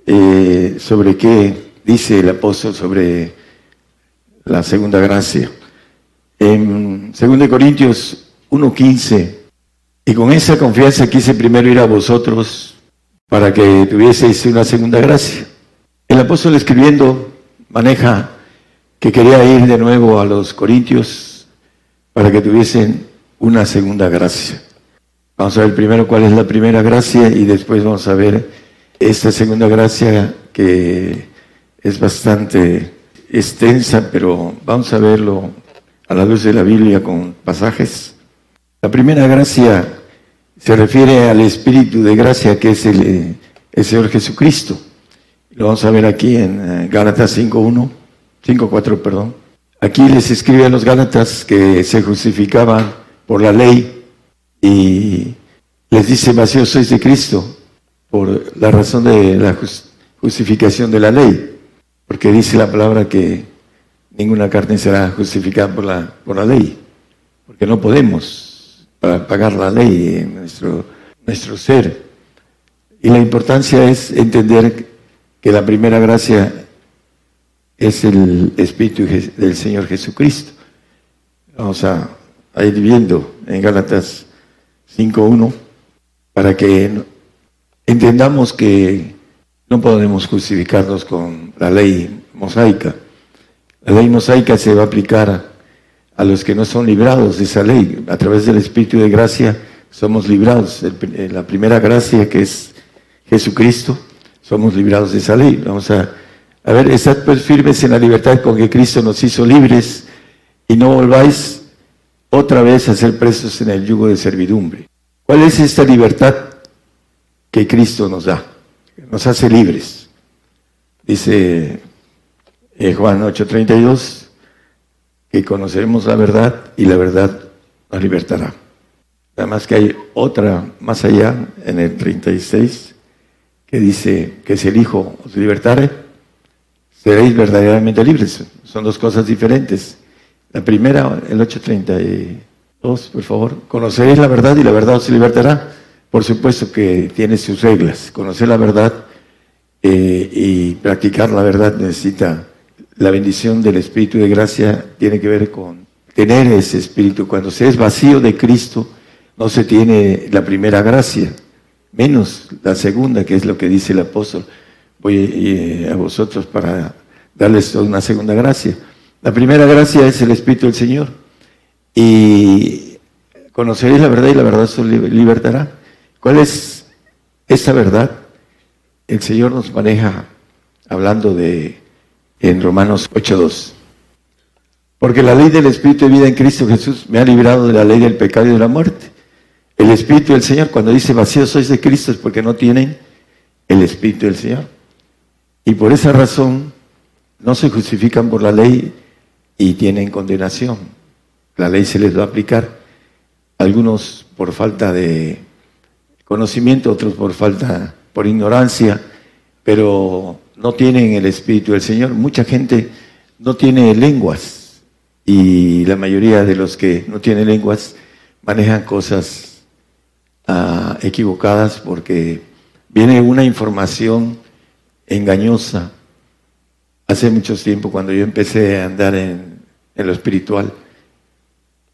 eh, sobre qué dice el apóstol sobre la segunda gracia. En 2 Corintios 1.15, y con esa confianza quise primero ir a vosotros para que tuvieseis una segunda gracia. El apóstol escribiendo maneja que quería ir de nuevo a los Corintios para que tuviesen una segunda gracia. Vamos a ver primero cuál es la primera gracia y después vamos a ver esta segunda gracia que es bastante extensa, pero vamos a verlo a la luz de la Biblia con pasajes. La primera gracia se refiere al Espíritu de gracia que es el, Señor Jesucristo. Lo vamos a ver aquí en eh, Gálatas 5.1, 5.4, perdón. Aquí les escribe a los Gálatas que se justificaban por la ley y les dice, vacíos sois de Cristo por la razón de la justificación de la ley, porque dice la palabra que ninguna carne será justificada por la, por la ley, porque no podemos pagar la ley en nuestro, nuestro ser. Y la importancia es entender que la primera gracia es el Espíritu del Señor Jesucristo. Vamos a, ir viendo en Gálatas 5.1 para que entendamos que no podemos justificarnos con la ley mosaica. La ley mosaica se va a aplicar a los que no son librados de esa ley. A través del Espíritu de gracia somos librados. La primera gracia que es Jesucristo somos librados de esa ley. Vamos a, a ver, estad pues firmes en la libertad con que Cristo nos hizo libres y no volváis otra vez a ser presos en el yugo de servidumbre. ¿Cuál es esta libertad que Cristo nos da? Nos hace libres. Dice eh, Juan 8:32 que conoceremos la verdad y la verdad nos libertará. Además que hay otra más allá en el 36 que dice que si el Hijo os libertare, seréis verdaderamente libres. Son dos cosas diferentes. La primera, el 832, por favor. Conoceréis la verdad y la verdad os libertará. Por supuesto que tiene sus reglas. Conocer la verdad eh, y practicar la verdad necesita la bendición del Espíritu de gracia, tiene que ver con tener ese Espíritu. Cuando se es vacío de Cristo, no se tiene la primera gracia menos la segunda, que es lo que dice el apóstol. Voy eh, a vosotros para darles una segunda gracia. La primera gracia es el Espíritu del Señor. Y conoceréis la verdad y la verdad os libertará. ¿Cuál es esa verdad? El Señor nos maneja hablando de en Romanos 8.2. Porque la ley del Espíritu de vida en Cristo Jesús me ha librado de la ley del pecado y de la muerte. El Espíritu del Señor, cuando dice vacío sois de Cristo, es porque no tienen el Espíritu del Señor. Y por esa razón no se justifican por la ley y tienen condenación. La ley se les va a aplicar. Algunos por falta de conocimiento, otros por falta, por ignorancia, pero no tienen el Espíritu del Señor. Mucha gente no tiene lenguas y la mayoría de los que no tienen lenguas manejan cosas equivocadas porque viene una información engañosa. Hace mucho tiempo, cuando yo empecé a andar en, lo espiritual,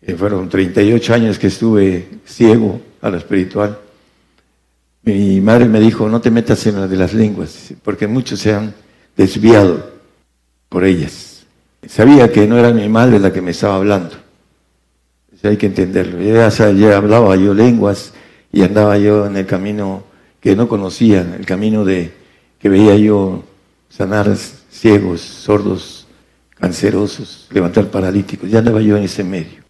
eh, fueron 38 años que estuve ciego a lo espiritual, mi madre me dijo, no te metas en la de las lenguas, porque muchos se han desviado por ellas. Sabía que no era mi madre la que me estaba hablando. hay que entenderlo. Ya, ya hablaba yo lenguas, y andaba yo en el camino que no conocía, el camino de que veía yo sanar ciegos, sordos, cancerosos, levantar paralíticos. Ya andaba yo en ese medio.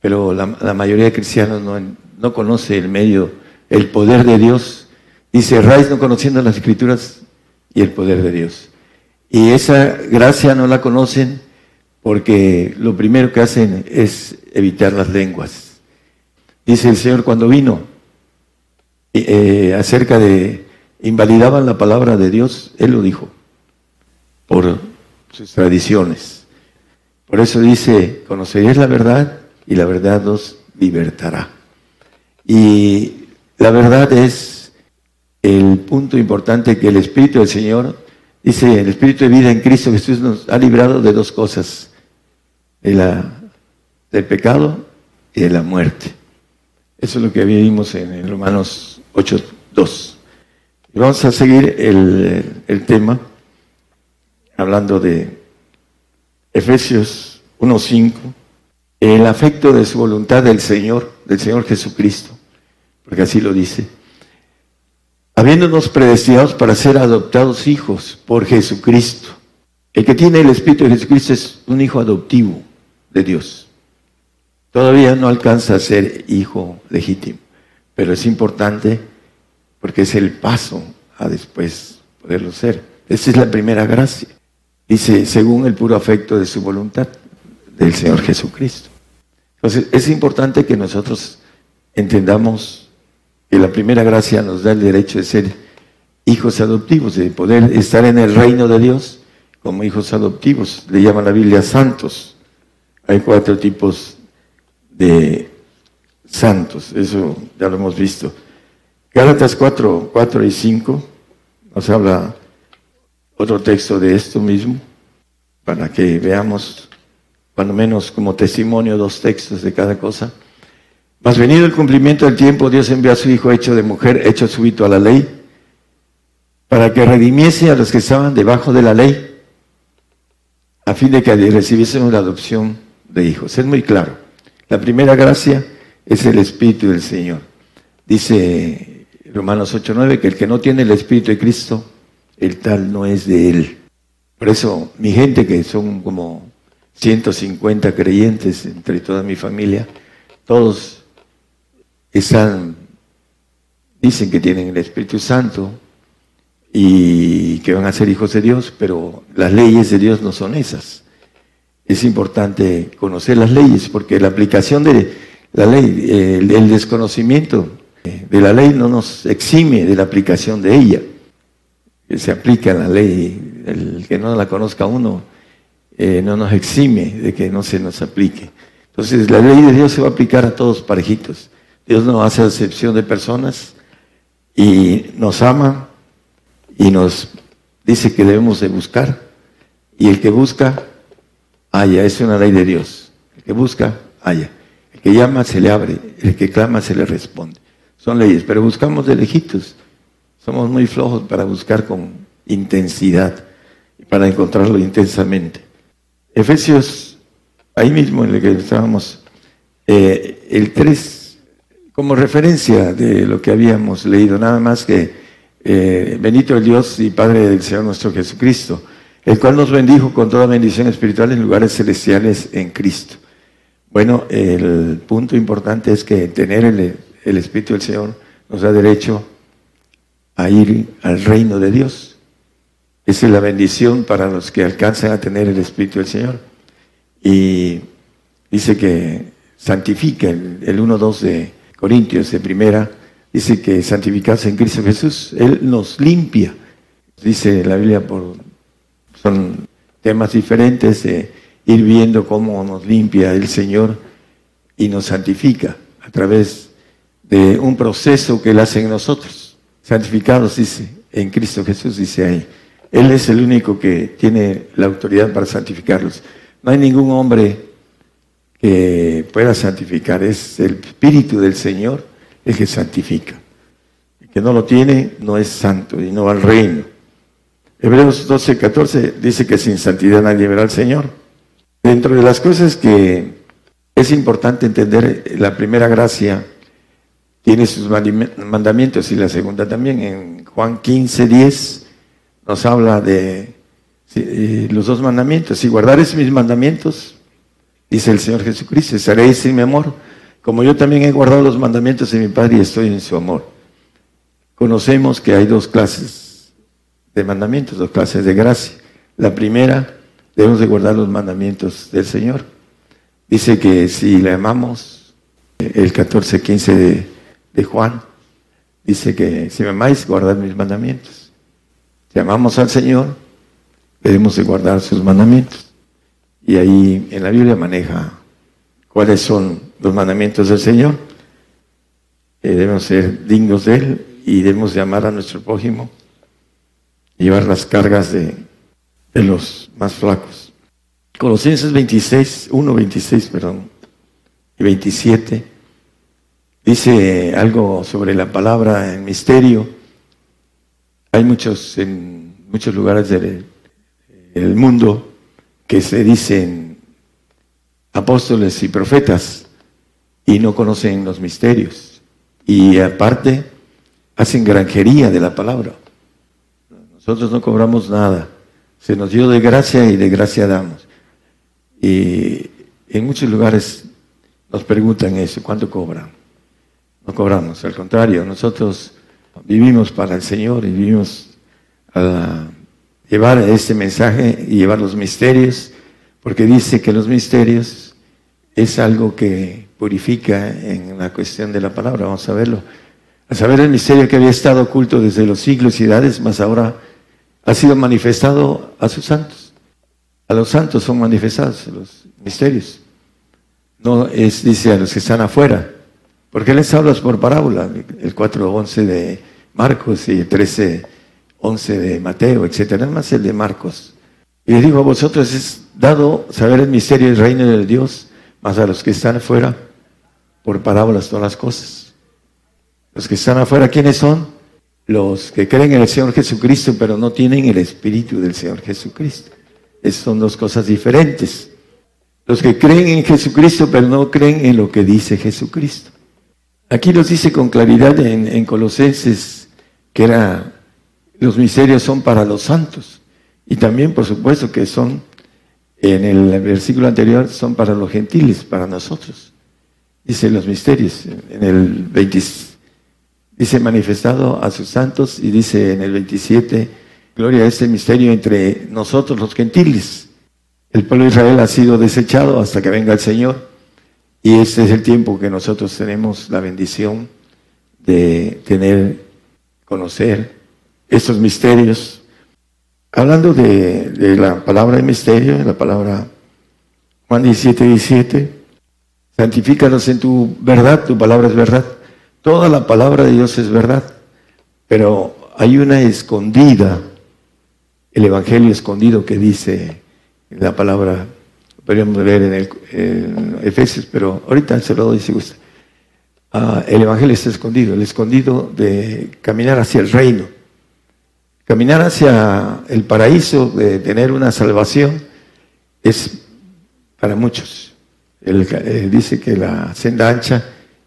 Pero la, mayoría de cristianos no, no conoce el medio, el poder de Dios. Dice, Raiz no conociendo las escrituras y el poder de Dios. Y esa gracia no la conocen porque lo primero que hacen es evitar las lenguas. Dice el Señor cuando vino eh, acerca de invalidaban la palabra de Dios, Él lo dijo, por sus tradiciones. Por eso dice, conoceréis la verdad y la verdad os libertará. Y la verdad es el punto importante que el Espíritu del Señor, dice, el Espíritu de vida en Cristo Jesús nos ha librado de dos cosas, de la, del pecado y de la muerte. Eso es lo que vimos en, Romanos 8.2. Y vamos a seguir el, el tema hablando de Efesios 1.5 el afecto de su voluntad del Señor, del Señor Jesucristo, porque así lo dice, habiéndonos predestinados para ser adoptados hijos por Jesucristo. El que tiene el Espíritu de Jesucristo es un hijo adoptivo de Dios. Todavía no alcanza a ser hijo legítimo, pero es importante porque es el paso a después poderlo ser. Esa es la primera gracia. Dice, según el puro afecto de su voluntad del Señor Jesucristo. Entonces, es importante que nosotros entendamos que la primera gracia nos da el derecho de ser hijos adoptivos, de poder estar en el reino de Dios como hijos adoptivos. Le llama la Biblia santos. Hay cuatro tipos de santos, eso ya lo hemos visto. Gálatas 4, 4 y 5 nos habla otro texto de esto mismo, para que veamos cuando menos como testimonio, dos textos de cada cosa. Mas venido el cumplimiento del tiempo, Dios envió a su Hijo hecho de mujer, hecho súbito a la ley, para que redimiese a los que estaban debajo de la ley, a fin de que recibiésemos la adopción de hijos. Es muy claro. La primera gracia es el Espíritu del Señor. Dice Romanos 8.9 que el que no tiene el Espíritu de Cristo, el tal no es de él. Por eso, mi gente que son como 150 creyentes entre toda mi familia, todos están, dicen que tienen el Espíritu Santo y que van a ser hijos de Dios, pero las leyes de Dios no son esas. Es importante conocer las leyes porque la aplicación de la ley, el, el desconocimiento de la ley no nos exime de la aplicación de ella. Se aplica la ley, el que no la conozca uno eh, no nos exime de que no se nos aplique. Entonces, la ley de Dios se va a aplicar a todos parejitos. Dios no hace excepción de personas y nos ama y nos dice que debemos de buscar. Y el que busca, haya. Es una ley de Dios. El que busca, haya. El que llama, se le abre. El que clama, se le responde. Son leyes, pero buscamos de lejitos. Somos muy flojos para buscar con intensidad y para encontrarlo intensamente. Efesios, ahí mismo en el que estábamos, eh, el 3, como referencia de lo que habíamos leído, nada más que eh, bendito el Dios y Padre del Señor nuestro Jesucristo, el cual nos bendijo con toda bendición espiritual en lugares celestiales en Cristo. Bueno, el punto importante es que tener el, el Espíritu del Señor nos da derecho a ir al reino de Dios. Esa es la bendición para los que alcanzan a tener el Espíritu del Señor. Y dice que santifica, el, 1.2 de Corintios, de primera, dice que santificarse en Cristo Jesús, Él nos limpia. Dice la Biblia, por, son temas diferentes de ir viendo cómo nos limpia el Señor y nos santifica a través de un proceso que Él hace en nosotros. Santificados, dice, en Cristo Jesús, dice ahí. Él es el único que tiene la autoridad para santificarlos. No hay ningún hombre que pueda santificar. Es el Espíritu del Señor el que santifica. El que no lo tiene no es santo y no va al reino. Hebreos 12, 14 dice que sin santidad nadie verá al Señor. Dentro de las cosas que es importante entender, la primera gracia tiene sus mandamientos y la segunda también. En Juan 15, 10 nos habla de eh, los dos mandamientos. Si guardares mis mandamientos, dice el Señor Jesucristo, estaréis en mi amor, como yo también he guardado los mandamientos de mi Padre y estoy en su amor. Conocemos que hay dos clases de mandamientos, dos clases de gracia. La primera, debemos de guardar los mandamientos del Señor. Dice que si le amamos, el 14, 15 de, de Juan, dice que si me amáis, guardad mis mandamientos. Si amamos al Señor, debemos de guardar sus mandamientos. Y ahí en la Biblia maneja cuáles son los mandamientos del Señor. Eh, debemos ser dignos de Él y debemos de amar a nuestro prójimo, llevar las cargas de, de los más flacos. Colosenses 26, 1, 26, perdón, y 27, dice algo sobre la palabra en misterio. Hay muchos, en muchos lugares del, mundo que se dicen apóstoles y profetas y no conocen los misterios. Y aparte, hacen granjería de la palabra. Nosotros no cobramos nada. Se nos dio de gracia y de gracia damos. Y en muchos lugares nos preguntan eso, ¿cuánto cobran? No cobramos, al contrario, nosotros vivimos para el Señor y vivimos a llevar este mensaje y llevar los misterios, porque dice que los misterios es algo que purifica en la cuestión de la palabra. Vamos a verlo. A saber el misterio que había estado oculto desde los siglos y edades, mas ahora ha sido manifestado a sus santos. A los santos son manifestados los misterios. No es, dice, a los que están afuera. Porque les hablas por parábola, el 4.11 de Marcos y el 13.11 de Mateo, etcétera, nada más el de Marcos. Y les digo a vosotros es dado saber el misterio del reino de Dios, más a los que están afuera, por parábolas todas las cosas. Los que están afuera, ¿quiénes son? Los que creen en el Señor Jesucristo, pero no tienen el Espíritu del Señor Jesucristo. Esas son dos cosas diferentes. Los que creen en Jesucristo, pero no creen en lo que dice Jesucristo. Aquí nos dice con claridad en, en Colosenses que era, los misterios son para los santos. Y también, por supuesto, que son, en el versículo anterior, son para los gentiles, para nosotros. Dice los misterios, en el 26 dice manifestado a sus santos y dice en el 27, gloria a este misterio entre nosotros los gentiles. El pueblo de Israel ha sido desechado hasta que venga el Señor y este es el tiempo que nosotros tenemos la bendición de tener, conocer estos misterios. Hablando de, la palabra de misterio, de la palabra Juan 17, 17, santifícanos en tu verdad, tu palabra es verdad. Toda la palabra de Dios es verdad, pero hay una escondida, el Evangelio escondido que dice la palabra, podríamos leer en, el, Efesios, pero ahorita se lo doy si gusta. Ah, el Evangelio está escondido, el escondido de caminar hacia el reino, caminar hacia el paraíso, de tener una salvación, es para muchos. Eh, dice que la senda ancha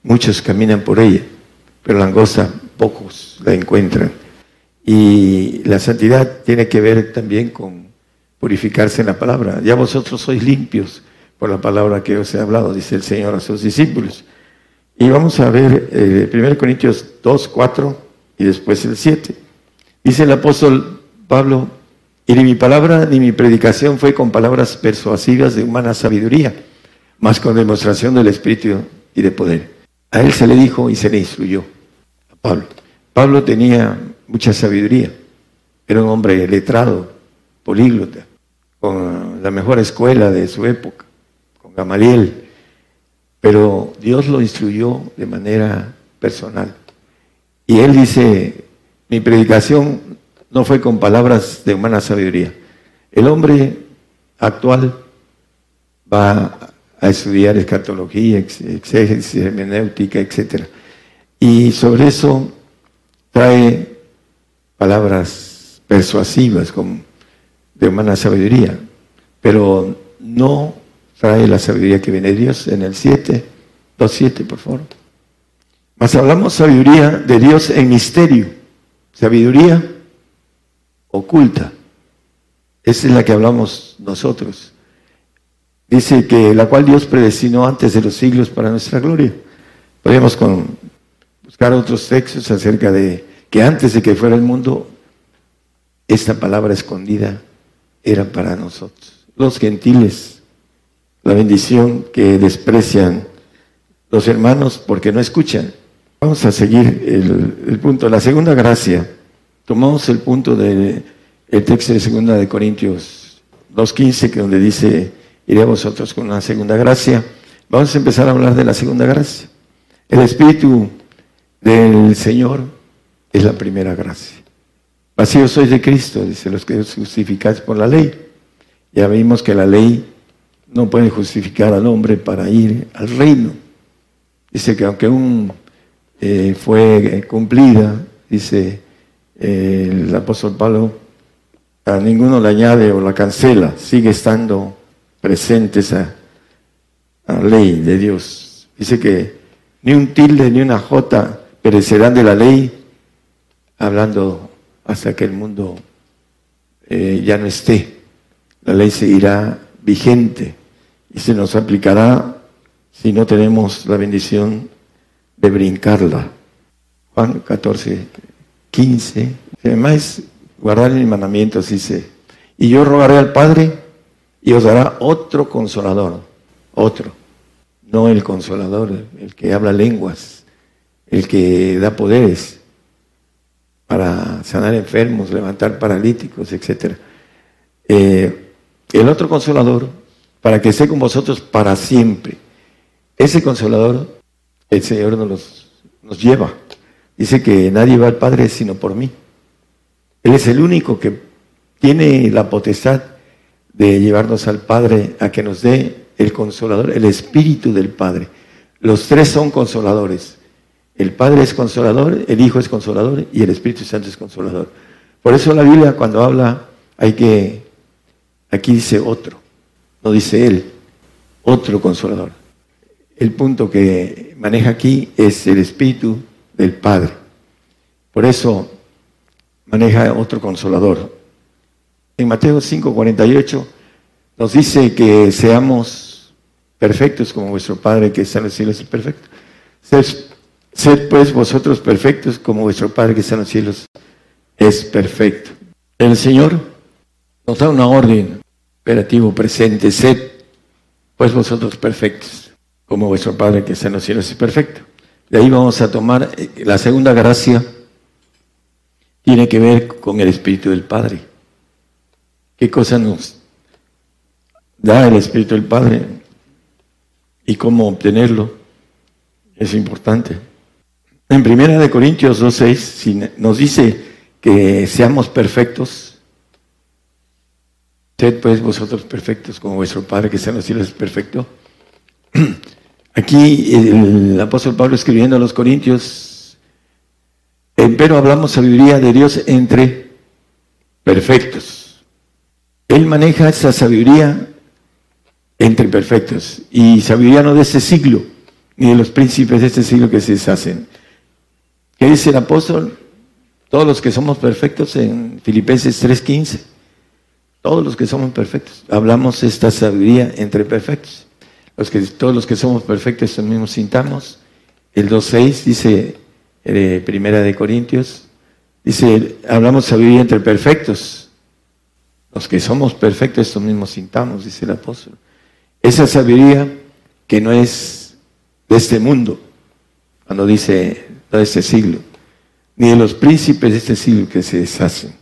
Muchos caminan por ella, pero la angosta pocos la encuentran. Y la santidad tiene que ver también con purificarse en la palabra. Ya vosotros sois limpios por la palabra que os he hablado, dice el Señor a sus discípulos. Y vamos a ver eh, 1 Corintios 2, 4 y después el 7. Dice el apóstol Pablo, y ni mi palabra ni mi predicación fue con palabras persuasivas de humana sabiduría, más con demostración del Espíritu y de poder a él se le dijo y se le instruyó a Pablo. Pablo tenía mucha sabiduría, era un hombre letrado, políglota, con la mejor escuela de su época, con Gamaliel, pero Dios lo instruyó de manera personal. Y él dice, mi predicación no fue con palabras de humana sabiduría. El hombre actual va a estudiar escatología, exégesis, hermenéutica, etc. Y sobre eso trae palabras persuasivas como de humana sabiduría, pero no trae la sabiduría que viene de Dios en el 7, 2.7, por favor. Mas hablamos sabiduría de Dios en misterio, sabiduría oculta. Esa es la que hablamos nosotros. Dice que la cual Dios predestinó antes de los siglos para nuestra gloria. Podríamos con, buscar otros textos acerca de que antes de que fuera el mundo, esta palabra escondida era para nosotros. Los gentiles, la bendición que desprecian los hermanos porque no escuchan. Vamos a seguir el, punto. La segunda gracia. Tomamos el punto del texto de segunda de Corintios 2.15, que donde dice, iré a vosotros con una segunda gracia. Vamos a empezar a hablar de la segunda gracia. El Espíritu del Señor es la primera gracia. Vacío soy de Cristo, dice los que justificáis por la ley. Ya vimos que la ley no puede justificar al hombre para ir al reino. Dice que aunque un eh, fue cumplida, dice eh, el apóstol Pablo, a ninguno le añade o la cancela, sigue estando presente esa ley de Dios. Dice que ni un tilde ni una jota perecerán de la ley, hablando hasta que el mundo eh, ya no esté. La ley seguirá vigente y se nos aplicará si no tenemos la bendición de brincarla. Juan 14, 15. Además, guardar mis mandamientos, dice. Y yo rogaré al Padre y os dará otro consolador. Otro. No el consolador, el que habla lenguas el que da poderes para sanar enfermos, levantar paralíticos, etc. Eh, el otro consolador, para que esté con vosotros para siempre. Ese consolador, el Señor nos, nos lleva. Dice que nadie va al Padre sino por mí. Él es el único que tiene la potestad de llevarnos al Padre a que nos dé el consolador, el Espíritu del Padre. Los tres son consoladores. El Padre es consolador, el Hijo es consolador y el Espíritu Santo es consolador. Por eso la Biblia cuando habla hay que, aquí dice otro, no dice él, otro consolador. El punto que maneja aquí es el Espíritu del Padre. Por eso maneja otro consolador. En Mateo 5:48 nos dice que seamos perfectos como vuestro Padre que está en los cielos es perfecto. Sed pues vosotros perfectos como vuestro Padre que está en los cielos es perfecto. El Señor nos da una orden operativo presente. Sed pues vosotros perfectos como vuestro Padre que está en los cielos es perfecto. De ahí vamos a tomar eh, la segunda gracia. Tiene que ver con el Espíritu del Padre. ¿Qué cosa nos da el Espíritu del Padre? ¿Y cómo obtenerlo? Es importante. En Primera de Corintios 2.6 nos dice que seamos perfectos. Sed pues vosotros perfectos como vuestro Padre que está en los cielos es perfecto. Aquí el apóstol Pablo escribiendo a los Corintios, pero hablamos sabiduría de Dios entre perfectos. Él maneja esa sabiduría entre perfectos y sabiduría no de este siglo, ni de los príncipes de este siglo que se deshacen ¿Qué dice el apóstol? Todos los que somos perfectos en Filipenses 3:15. Todos los que somos perfectos. Hablamos esta sabiduría entre perfectos. Los que, todos los que somos perfectos mismo mismos sintamos. El 2.6 dice, eh, Primera de Corintios, dice, hablamos sabiduría entre perfectos. Los que somos perfectos estos mismos sintamos, dice el apóstol. Esa sabiduría que no es de este mundo, cuando dice de este siglo, ni de los príncipes de este siglo que se deshacen.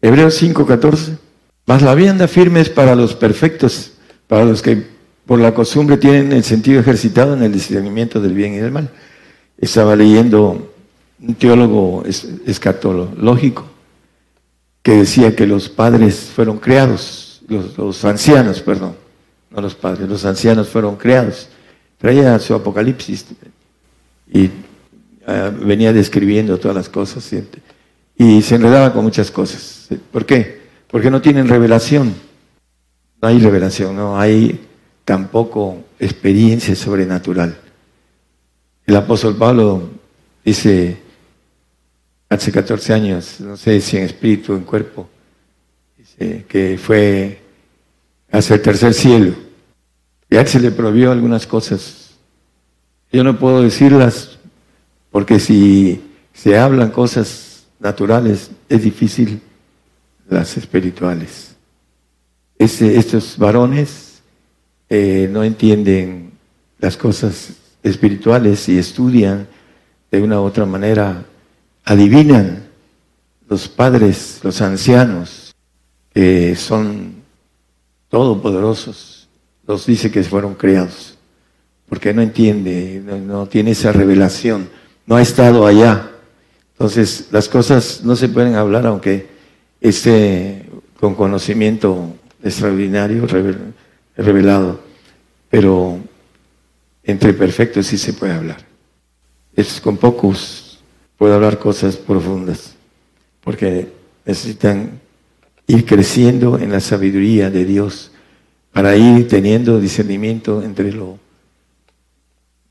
Hebreos 5:14. Mas la vianda firme es para los perfectos, para los que por la costumbre tienen el sentido ejercitado en el discernimiento del bien y del mal. Estaba leyendo un teólogo escatológico que decía que los padres fueron creados, los, los ancianos, perdón, no los padres, los ancianos fueron creados. Traía su apocalipsis y Ah, venía describiendo todas las cosas y se enredaba con muchas cosas. ¿Por qué? Porque no tienen revelación. No hay revelación, no hay tampoco experiencia sobrenatural. El apóstol Pablo dice, hace 14 años, no sé si en espíritu o en cuerpo, que fue hacia el tercer cielo. Y a se le prohibió algunas cosas. Yo no puedo decirlas porque si se hablan cosas naturales, es difícil las espirituales. estos varones eh, no entienden las cosas espirituales y estudian de una u otra manera, adivinan los padres, los ancianos, que son todopoderosos, los dice que fueron criados, porque no entiende, no, tiene esa revelación, no ha estado allá. Entonces, las cosas no se pueden hablar aunque esté con conocimiento extraordinario, revelado, pero entre perfectos sí se puede hablar. Es con pocos puedo hablar cosas profundas, porque necesitan ir creciendo en la sabiduría de Dios para ir teniendo discernimiento entre lo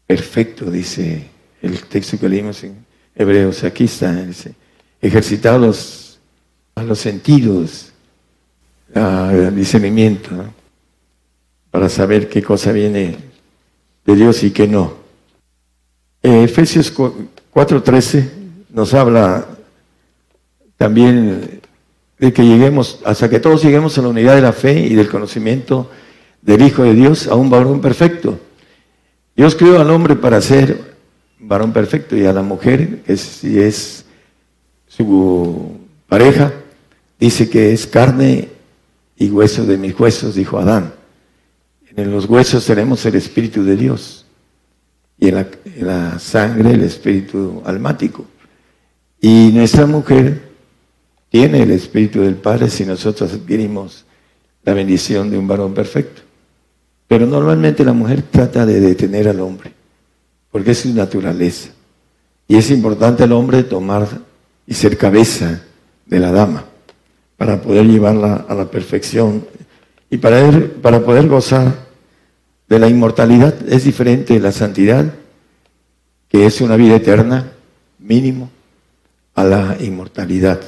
perfecto, dice el texto que leímos en Hebreos. Aquí está, ejercitar los, los sentidos, al discernimiento, para saber qué cosa viene de Dios y qué no. Efesios 4:13 nos habla también de que lleguemos, hasta que todos lleguemos a la unidad de la fe y del conocimiento del Hijo de Dios, a un varón perfecto. Dios creó al hombre para ser varón perfecto y a la mujer, que si es su pareja, dice que es carne y hueso de mis huesos, dijo Adán. En los huesos tenemos el Espíritu de Dios y en la, en la sangre el Espíritu almático. Y nuestra mujer tiene el Espíritu del Padre si nosotros adquirimos la bendición de un varón perfecto. Pero normalmente la mujer trata de detener al hombre, porque es su naturaleza. Y es importante al hombre tomar y ser cabeza de la dama para poder llevarla a la perfección y para, para poder gozar de la inmortalidad. Es diferente la santidad, que es una vida eterna, mínimo, a la inmortalidad.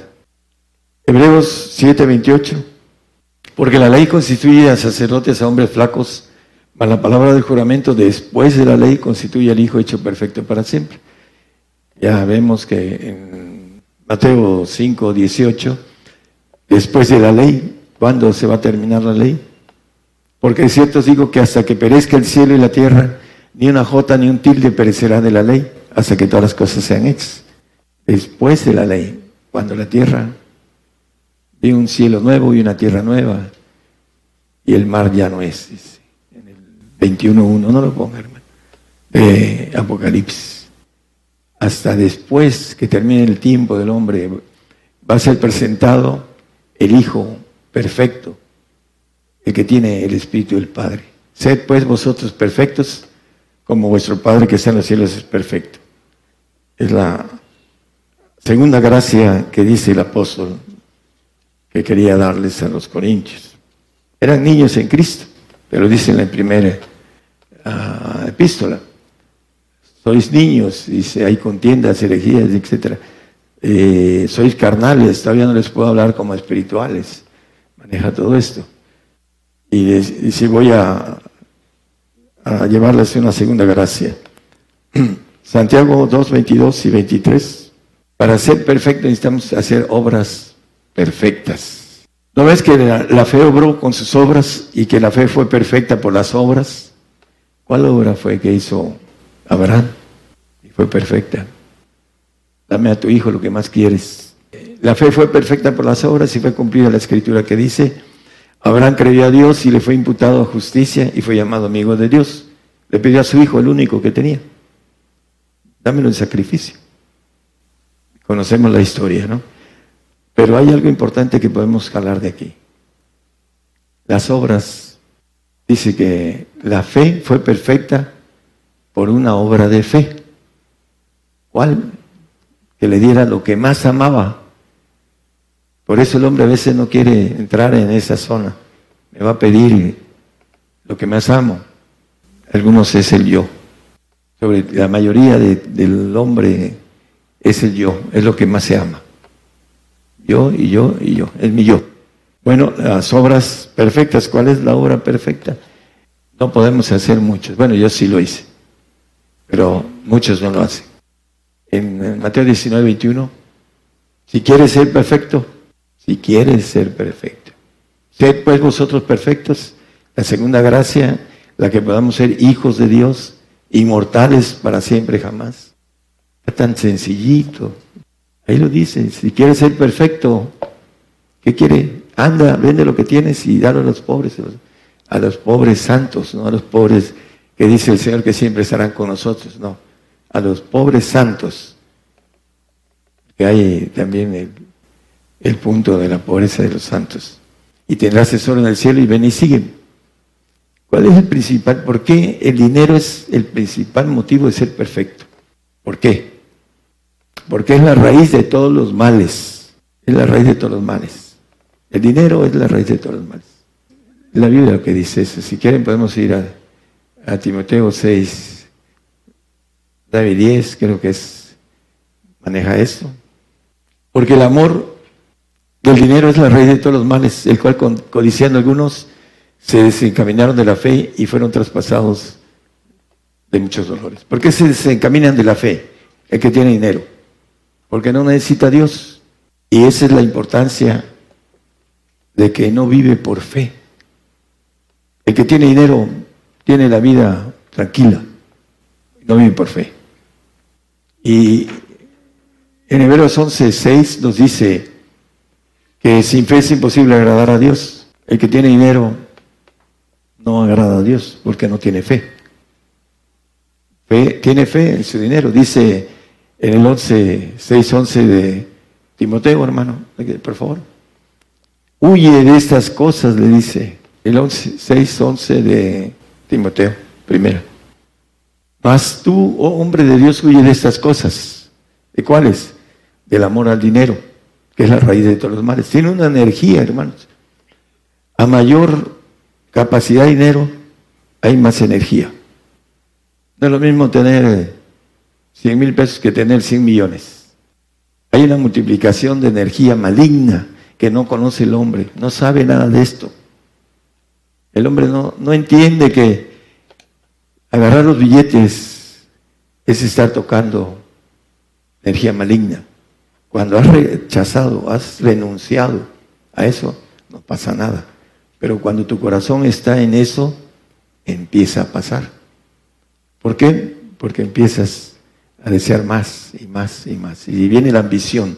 Hebreos 7:28, porque la ley constituye a sacerdotes a hombres flacos, la palabra del juramento después de la ley constituye al Hijo hecho perfecto para siempre. Ya vemos que en Mateo 5:18, después de la ley, ¿cuándo se va a terminar la ley? Porque es cierto os digo que hasta que perezca el cielo y la tierra, ni una jota ni un tilde perecerá de la ley, hasta que todas las cosas sean hechas. Después de la ley, cuando la tierra vi un cielo nuevo y una tierra nueva, y el mar ya no es, 21.1, no lo ponga, hermano, de Apocalipsis. Hasta después que termine el tiempo del hombre, va a ser presentado el Hijo perfecto, el que tiene el Espíritu del Padre. Sed pues vosotros perfectos, como vuestro Padre que está en los cielos es perfecto. Es la segunda gracia que dice el apóstol que quería darles a los corintios. Eran niños en Cristo, pero dice en la primera epístola, sois niños, dice, hay contiendas, herejías, etc. Eh, sois carnales, todavía no les puedo hablar como espirituales. Maneja todo esto. Y dice, voy a, a llevarles una segunda gracia. Santiago 2, 22 y 23. Para ser perfecto necesitamos hacer obras perfectas. ¿No ves que la, fe obró con sus obras y que la fe fue perfecta por las obras? ¿Cuál obra fue que hizo Abraham? Y fue perfecta. Dame a tu hijo lo que más quieres. La fe fue perfecta por las obras y fue cumplida la escritura que dice, Abraham creyó a Dios y le fue imputado a justicia y fue llamado amigo de Dios. Le pidió a su hijo el único que tenía. Dámelo en sacrificio. Conocemos la historia, ¿no? Pero hay algo importante que podemos jalar de aquí. Las obras, dice que la fe fue perfecta por una obra de fe. ¿Cuál? Que le diera lo que más amaba. Por eso el hombre a veces no quiere entrar en esa zona. Me va a pedir lo que más amo. Algunos es el yo. Sobre la mayoría del hombre es el yo, es lo que más se ama. Yo y yo y yo, es mi yo. Bueno, las obras perfectas, ¿cuál es la obra perfecta? No podemos hacer muchos. Bueno, yo sí lo hice, pero muchos no lo hacen. En Mateo 19, 21, si quieres ser perfecto, si quieres ser perfecto, sed pues vosotros perfectos. La segunda gracia, la que podamos ser hijos de Dios, inmortales para siempre jamás. Es tan sencillito. Ahí lo dice, si quieres ser perfecto, ¿qué quiere? Anda, vende lo que tienes y dalo a los pobres, a los pobres santos, no a los pobres que dice el Señor que siempre estarán con nosotros, no, a los pobres santos, que hay también el, el punto de la pobreza de los santos. Y tendrás tesoro en el cielo y ven y siguen. ¿Cuál es el principal? ¿Por qué el dinero es el principal motivo de ser perfecto? ¿Por qué? Porque es la raíz de todos los males. Es la raíz de todos los males. El dinero es la raíz de todos los males. La Biblia lo que dice eso. Si quieren podemos ir a, Timoteo 6, David 10, creo que es, maneja esto. Porque el amor del dinero es la raíz de todos los males, el cual codiciando algunos se desencaminaron de la fe y fueron traspasados de muchos dolores. ¿Por qué se desencaminan de la fe? El que tiene dinero. Porque no necesita Dios. Y esa es la importancia de que no vive por fe. El que tiene dinero tiene la vida tranquila. No vive por fe. Y en Hebreos 11, 6 nos dice que sin fe es imposible agradar a Dios. El que tiene dinero no agrada a Dios porque no tiene fe. tiene fe en su dinero. Dice en el 11, 6, 11 de Timoteo, hermano, por favor. Huye de estas cosas, le dice. El 11, 6, 11 de Timoteo, primero. Mas tú, oh hombre de Dios, huye de estas cosas. ¿De cuáles? Del amor al dinero, que es la raíz de todos los males. Tiene una energía, hermanos. A mayor capacidad de dinero, hay más energía. No es lo mismo tener 100 mil pesos que tener 100 millones. Hay una multiplicación de energía maligna que no conoce el hombre, no sabe nada de esto. El hombre no, no entiende que agarrar los billetes es estar tocando energía maligna. Cuando has rechazado, has renunciado a eso, no pasa nada. Pero cuando tu corazón está en eso, empieza a pasar. ¿Por qué? Porque empiezas a desear más y más y más. Y viene la ambición.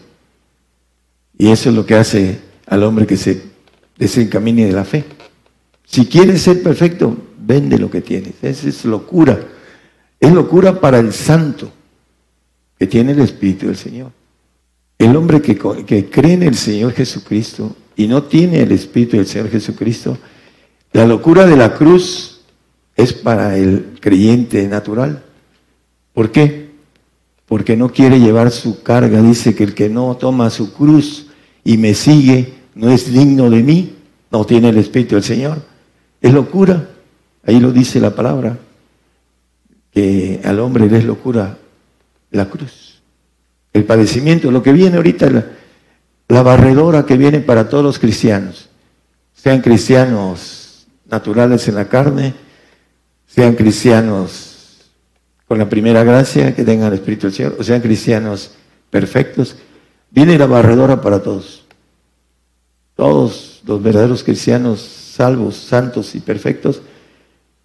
Y eso es lo que hace al hombre que se desencamine de la fe. Si quieres ser perfecto, vende lo que tienes. Esa es locura. Es locura para el santo que tiene el Espíritu del Señor. El hombre que, que cree en el Señor Jesucristo y no tiene el Espíritu del Señor Jesucristo, la locura de la cruz es para el creyente natural. ¿Por qué? Porque no quiere llevar su carga. Dice que el que no toma su cruz y me sigue no es digno de mí, no tiene el Espíritu del Señor. Es locura. Ahí lo dice la palabra, que al hombre le es locura la cruz. El padecimiento, lo que viene ahorita, la barredora que viene para todos los cristianos, sean cristianos naturales en la carne, sean cristianos con la primera gracia, que tengan el Espíritu del Señor, o sean cristianos perfectos, viene la barredora para todos. Todos los verdaderos cristianos salvos, santos y perfectos,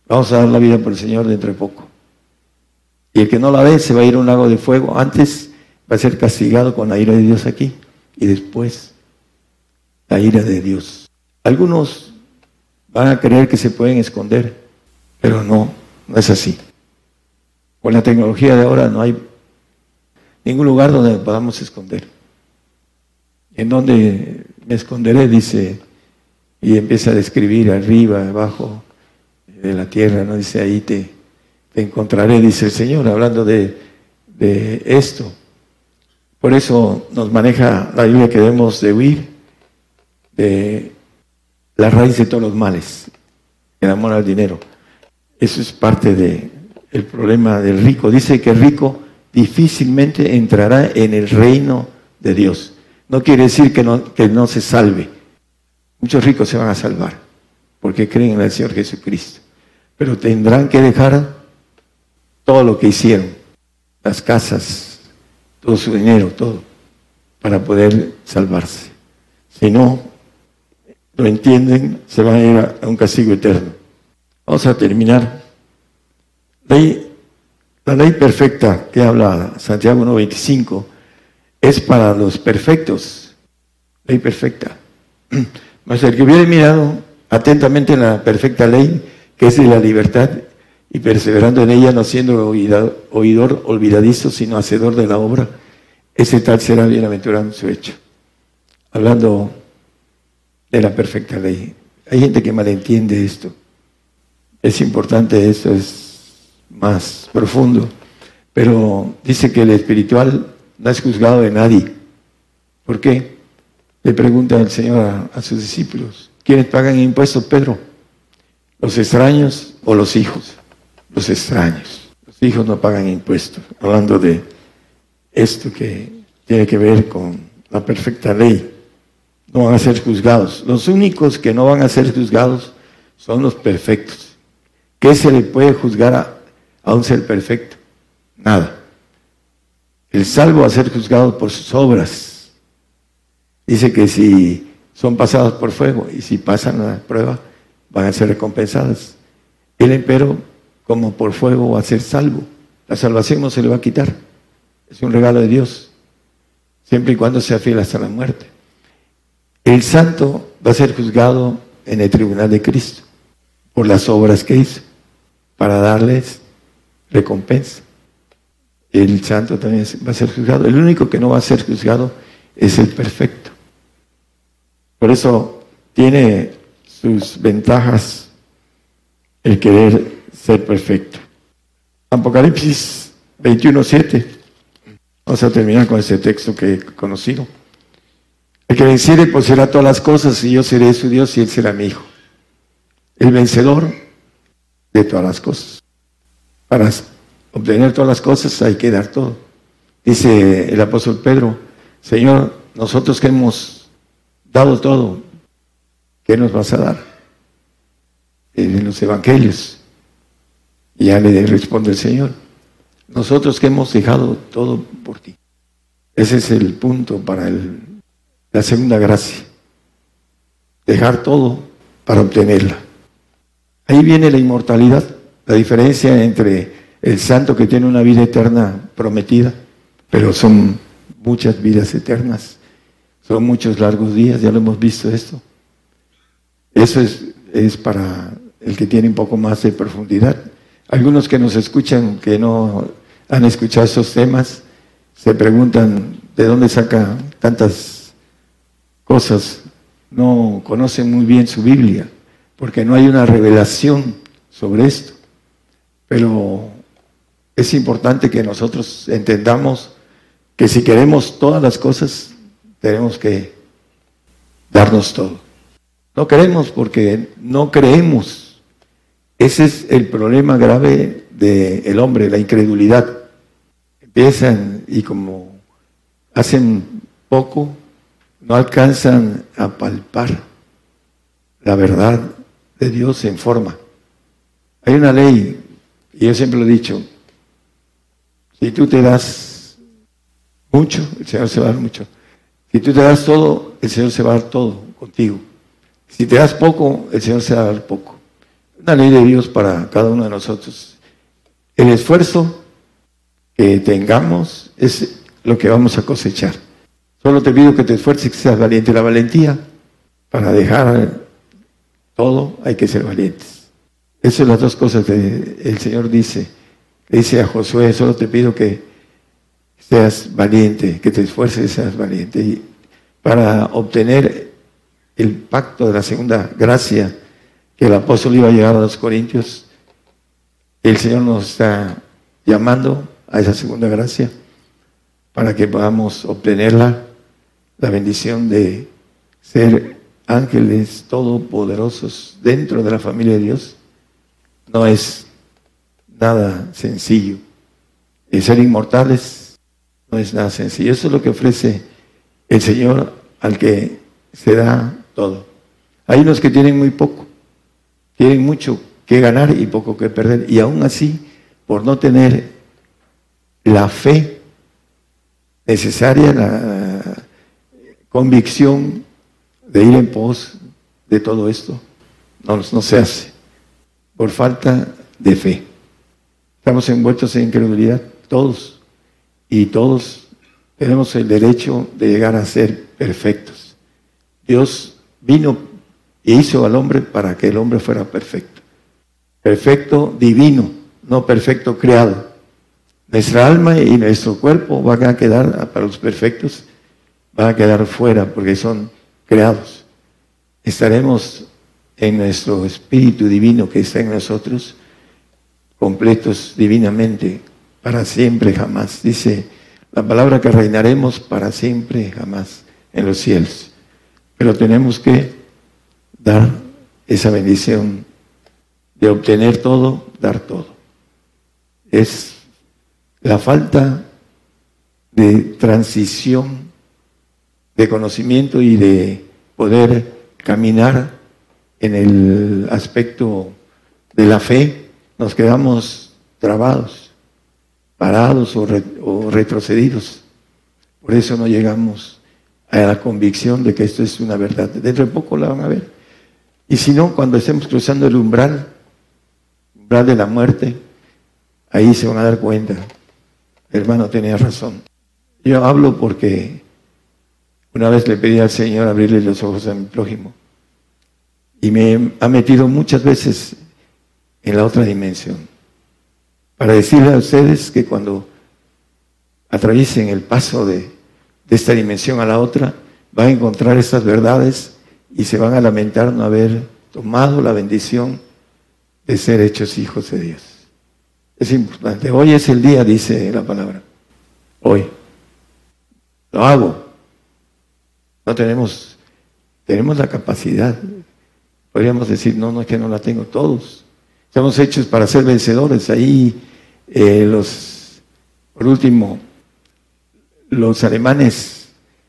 vamos a dar la vida por el Señor dentro de poco. Y el que no la ve se va a ir a un lago de fuego. Antes va a ser castigado con la ira de Dios aquí y después la ira de Dios. Algunos van a creer que se pueden esconder, pero no, no es así. Con la tecnología de ahora no hay ningún lugar donde podamos esconder. En donde me esconderé, dice, y empieza a describir arriba, abajo de la tierra, ¿no? Dice, ahí te, encontraré, dice el Señor, hablando de, de esto. Por eso nos maneja la Biblia que debemos de huir de la raíz de todos los males, el amor al dinero. Eso es parte del problema del rico. Dice que el rico difícilmente entrará en el reino de Dios. No quiere decir que no, se salve. Muchos ricos se van a salvar porque creen en el Señor Jesucristo. Pero tendrán que dejar todo lo que hicieron, las casas, todo su dinero, todo, para poder salvarse. Si no lo entienden, se van a ir a un castigo eterno. Vamos a terminar. la ley perfecta que habla Santiago 1.25 es para los perfectos. Ley perfecta. Mas el que hubiera mirado atentamente en la perfecta ley, que es la libertad, y perseverando en ella, no siendo oidor olvidadizo, sino hacedor de la obra, ese tal será bienaventurado en su hecho. Hablando de la perfecta ley. Hay gente que malentiende esto. Es importante, esto es más profundo. Pero dice que el espiritual no es juzgado de nadie. ¿Por qué? Le pregunta el Señor a, sus discípulos. ¿Quiénes pagan impuestos, Pedro? ¿Los extraños o los hijos? Los extraños. Los hijos no pagan impuestos. Hablando de esto que tiene que ver con la perfecta ley. No van a ser juzgados. Los únicos que no van a ser juzgados son los perfectos. ¿Qué se le puede juzgar a, a un ser perfecto? Nada. El salvo a ser juzgado por sus obras. Dice que si son pasados por fuego y si pasan la prueba, van a ser recompensadas. El empero, como por fuego, va a ser salvo. La salvación no se le va a quitar. Es un regalo de Dios, siempre y cuando sea fiel hasta la muerte. El santo va a ser juzgado en el tribunal de Cristo por las obras que hizo, para darles recompensa el santo también va a ser juzgado. El único que no va a ser juzgado es el perfecto. Por eso tiene sus ventajas el querer ser perfecto. Apocalipsis 21.7. Vamos a terminar con ese texto que he conocido. El que venciere poseerá todas las cosas y yo seré su Dios y él será mi hijo. El vencedor de todas las cosas. Para obtener todas las cosas hay que dar todo. Dice el apóstol Pedro, Señor, nosotros que hemos dado todo, ¿qué nos vas a dar? En los evangelios. Y ya le responde el Señor, nosotros que hemos dejado todo por ti. Ese es el punto para la segunda gracia. Dejar todo para obtenerla. Ahí viene la inmortalidad, la diferencia entre el santo que tiene una vida eterna prometida, pero son muchas vidas eternas, son muchos largos días, ya lo hemos visto esto. Eso es, es para el que tiene un poco más de profundidad. Algunos que nos escuchan, que no han escuchado esos temas, se preguntan de dónde saca tantas cosas. No conocen muy bien su Biblia, porque no hay una revelación sobre esto. Pero es importante que nosotros entendamos que si queremos todas las cosas, tenemos que darnos todo. No queremos porque no creemos. Ese es el problema grave del hombre, la incredulidad. Empiezan y como hacen poco, no alcanzan a palpar la verdad de Dios en forma. Hay una ley, y yo siempre lo he dicho, si tú te das mucho, el Señor se va a dar mucho. Si tú te das todo, el Señor se va a dar todo contigo. Si te das poco, el Señor se va a dar poco. Una ley de Dios para cada uno de nosotros. El esfuerzo que tengamos es lo que vamos a cosechar. Solo te pido que te esfuerces que seas valiente. La valentía, para dejar todo, hay que ser valientes. Esas son las dos cosas que el Señor dice dice a Josué, solo te pido que seas valiente, que te esfuerces seas valiente. Y para obtener el pacto de la segunda gracia que el apóstol iba a llegar a los Corintios, el Señor nos está llamando a esa segunda gracia para que podamos obtenerla, la bendición de ser ángeles todopoderosos dentro de la familia de Dios. No es nada sencillo. Y ser inmortales no es nada sencillo. Eso es lo que ofrece el Señor al que se da todo. Hay unos que tienen muy poco, tienen mucho que ganar y poco que perder. Y aún así, por no tener la fe necesaria, la convicción de ir en pos de todo esto, no, no se hace, por falta de fe. Estamos envueltos en incredulidad, todos, y todos tenemos el derecho de llegar a ser perfectos. Dios vino e hizo al hombre para que el hombre fuera perfecto. Perfecto divino, no perfecto creado. Nuestra alma y nuestro cuerpo van a quedar, para los perfectos, van a quedar fuera porque son creados. Estaremos en nuestro espíritu divino que está en nosotros, completos divinamente, para siempre jamás. Dice la palabra que reinaremos para siempre jamás en los cielos. Pero tenemos que dar esa bendición de obtener todo, dar todo. Es la falta de transición de conocimiento y de poder caminar en el aspecto de la fe, nos quedamos trabados, parados o, retrocedidos. Por eso no llegamos a la convicción de que esto es una verdad. Dentro de poco la van a ver. Y si no, cuando estemos cruzando el umbral, umbral de la muerte, ahí se van a dar cuenta. hermano tenía razón. Yo hablo porque una vez le pedí al Señor abrirle los ojos a mi prójimo. Y me ha metido muchas veces en la otra dimensión. Para decirle a ustedes que cuando atraviesen el paso de, esta dimensión a la otra, van a encontrar estas verdades y se van a lamentar no haber tomado la bendición de ser hechos hijos de Dios. Es importante. Hoy es el día, dice la palabra. Hoy. Lo hago. No tenemos, tenemos la capacidad. Podríamos decir, no, no es que no la tengo todos. Estamos hechos para ser vencedores. Ahí eh, los, por último, los alemanes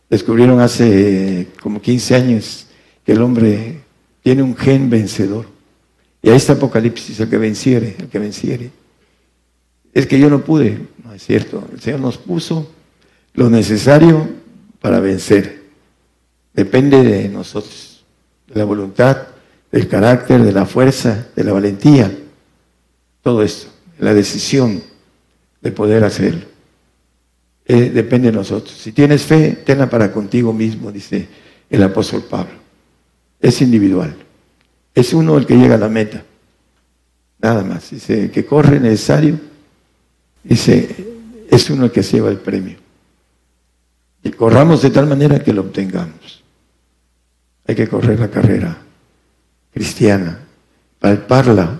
descubrieron hace como 15 años que el hombre tiene un gen vencedor. Y ahí está Apocalipsis, el que venciere, el que venciere. Es que yo no pude, no es cierto. El Señor nos puso lo necesario para vencer. Depende de nosotros, de la voluntad, del carácter, de la fuerza, de la valentía. Todo esto, la decisión de poder hacerlo. Eh, depende de nosotros. Si tienes fe, tenla para contigo mismo, dice el apóstol Pablo es individual. Es uno el que llega a la meta. Nada más. Dice, que corre necesario. Dice, es uno el que lleva el premio. Y corramos de tal manera que lo obtengamos. Hay que correr la carrera cristiana, palparla.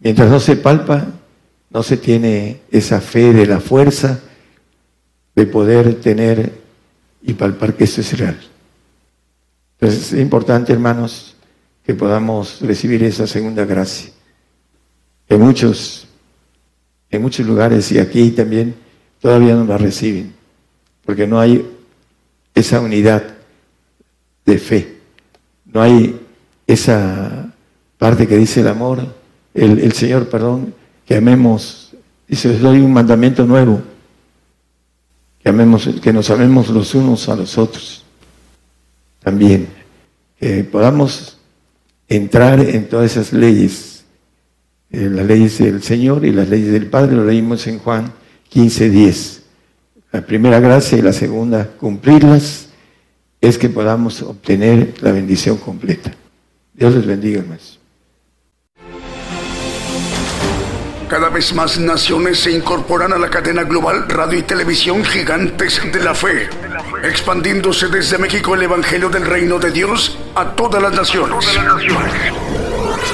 Mientras no se palpa, no se tiene esa fe de la fuerza de poder tener y palpar que esto es real. Entonces es importante, hermanos, que podamos recibir esa segunda gracia. En muchos, en muchos lugares y aquí también todavía no la reciben, porque no hay esa unidad de fe, no hay esa parte que dice el amor, el, el Señor, perdón, que amemos, dice, les doy un mandamiento nuevo, que, amemos, que nos amemos los unos a los otros también, que podamos entrar en todas esas leyes, en las leyes del Señor y las leyes del Padre, lo leímos en Juan 15, 10. La primera gracia y la segunda, cumplirlas, es que podamos obtener la bendición completa. Dios les bendiga, más. Cada vez más naciones se incorporan a la cadena global radio y televisión gigantes de la fe, expandiéndose desde México el Evangelio del Reino de Dios a todas las naciones.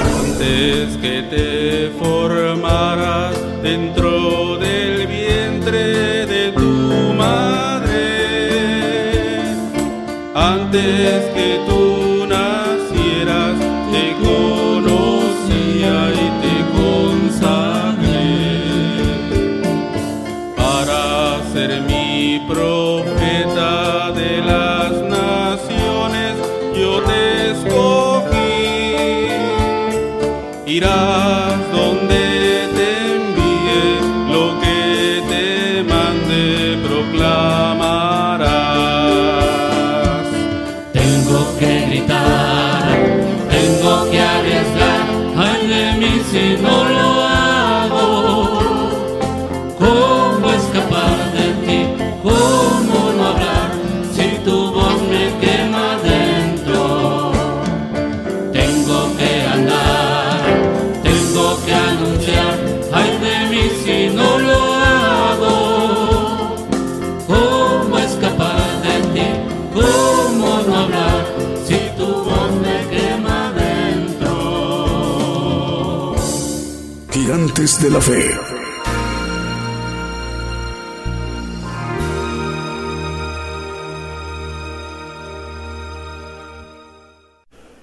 Antes que te formaras dentro del vientre de tu madre, antes que Mira De la Fe.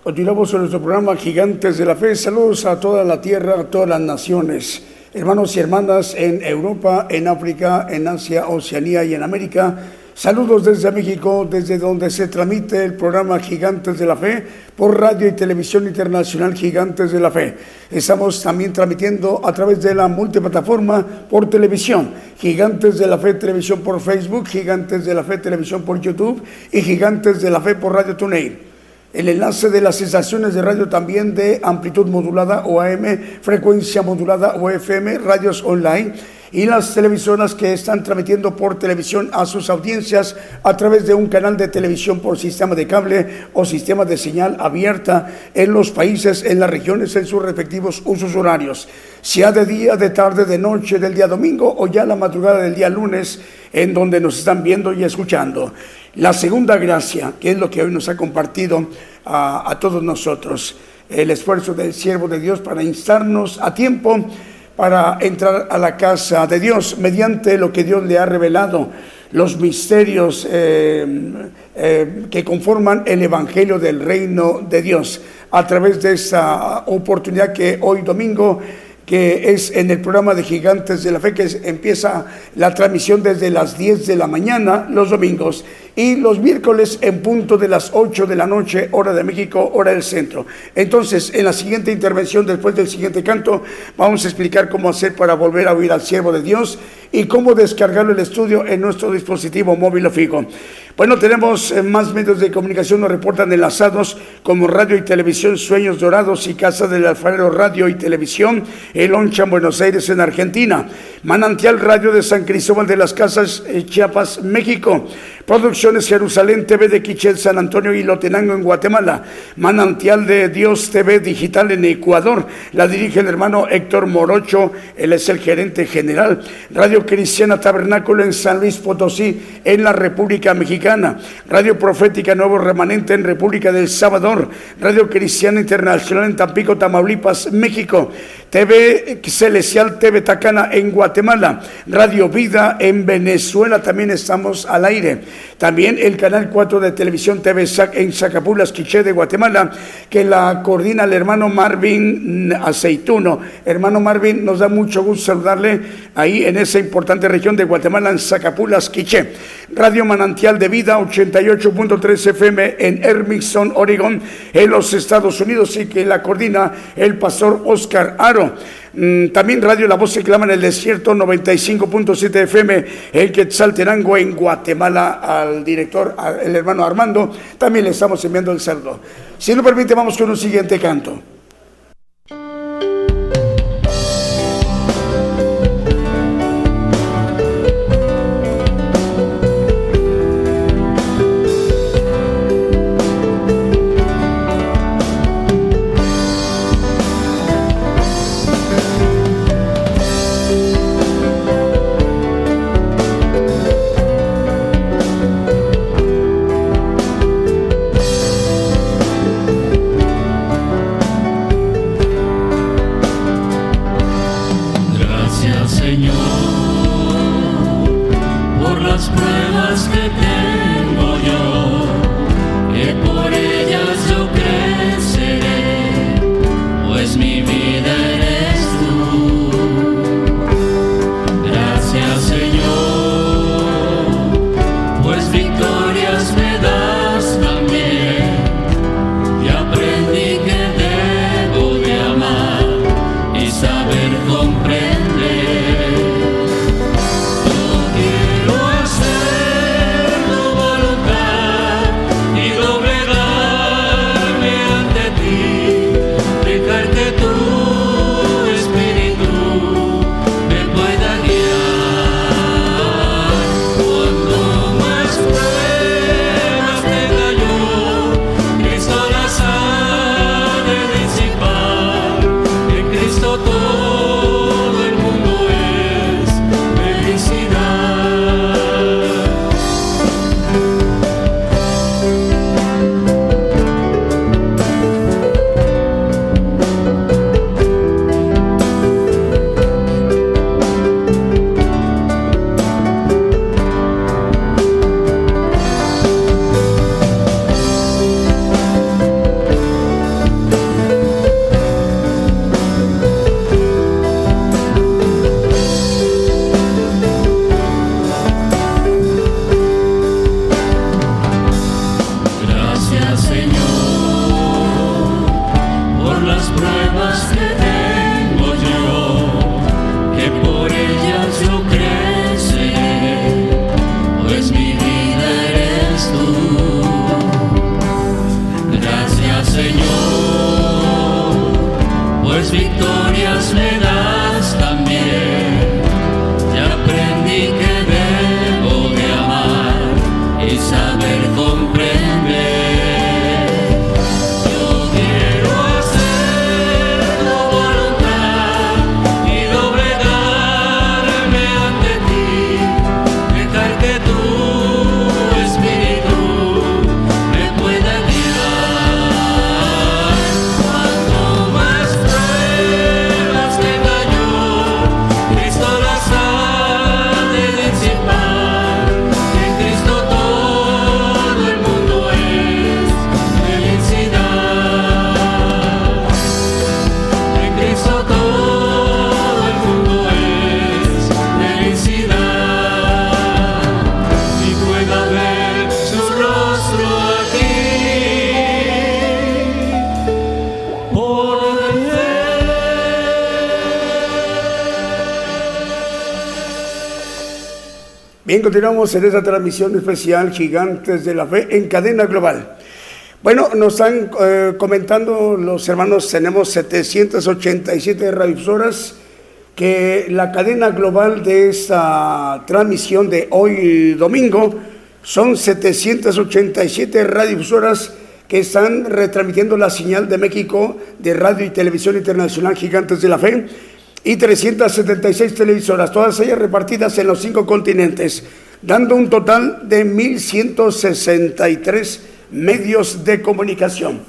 Continuamos con nuestro programa Gigantes de la Fe. Saludos a toda la tierra, a todas las naciones, hermanos y hermanas en Europa, en África, en Asia, Oceanía y en América. Saludos desde México, desde donde se transmite el programa Gigantes de la Fe por radio y televisión internacional Gigantes de la Fe. Estamos también transmitiendo a través de la multiplataforma por televisión, Gigantes de la Fe Televisión por Facebook, Gigantes de la Fe Televisión por YouTube y Gigantes de la Fe por Radio TuneIn el enlace de las estaciones de radio también de amplitud modulada o AM, frecuencia modulada o FM, radios online y las televisoras que están transmitiendo por televisión a sus audiencias a través de un canal de televisión por sistema de cable o sistema de señal abierta en los países, en las regiones, en sus respectivos usos horarios, sea de día, de tarde, de noche, del día domingo o ya la madrugada del día lunes, en donde nos están viendo y escuchando. La segunda gracia, que es lo que hoy nos ha compartido a, a todos nosotros, el esfuerzo del siervo de Dios para instarnos a tiempo para entrar a la casa de Dios mediante lo que Dios le ha revelado, los misterios eh, eh, que conforman el Evangelio del Reino de Dios, a través de esa oportunidad que hoy domingo que es en el programa de Gigantes de la Fe, que empieza la transmisión desde las 10 de la mañana los domingos y los miércoles en punto de las 8 de la noche, hora de México, hora del centro. Entonces, en la siguiente intervención, después del siguiente canto, vamos a explicar cómo hacer para volver a oír al siervo de Dios y cómo descargarlo el estudio en nuestro dispositivo móvil o fijo. Bueno, tenemos eh, más medios de comunicación, nos reportan enlazados como radio y televisión Sueños Dorados y Casa del Alfarero Radio y Televisión, El Oncha en Buenos Aires en Argentina, Manantial Radio de San Cristóbal de las Casas, eh, Chiapas, México, Producciones Jerusalén TV de Quichel, San Antonio y Lotenango en Guatemala, Manantial de Dios TV Digital en Ecuador, la dirige el hermano Héctor Morocho, él es el gerente general, Radio Cristiana Tabernáculo en San Luis Potosí, en la República Mexicana, Radio Profética Nuevo Remanente en República del Salvador, Radio Cristiana Internacional en Tampico, Tamaulipas, México, TV Celestial TV Tacana en Guatemala, Radio Vida en Venezuela, también estamos al aire. También el canal 4 de televisión TV en Zacapulas, Quiché de Guatemala, que la coordina el hermano Marvin Aceituno. Hermano Marvin, nos da mucho gusto saludarle ahí en esa importante región de Guatemala, en Zacapulas, Quiché. Radio Manantial de Vida, 88.3 FM en Hermiston, Oregón, en los Estados Unidos, y que la coordina el pastor Oscar Aro. Mm, También Radio La Voz se clama en el desierto 95.7 FM, el Quetzaltenango en Guatemala, al director, el hermano Armando, también le estamos enviando el saludo. Si lo permite, vamos con un siguiente canto. Continuamos en esta transmisión especial Gigantes de la Fe en cadena global. Bueno, nos están eh, comentando los hermanos, tenemos 787 radiodifusoras, que la cadena global de esta transmisión de hoy domingo son 787 radiodifusoras que están retransmitiendo la señal de México de Radio y Televisión Internacional Gigantes de la Fe y 376 televisoras, todas ellas repartidas en los cinco continentes, dando un total de 1.163 medios de comunicación.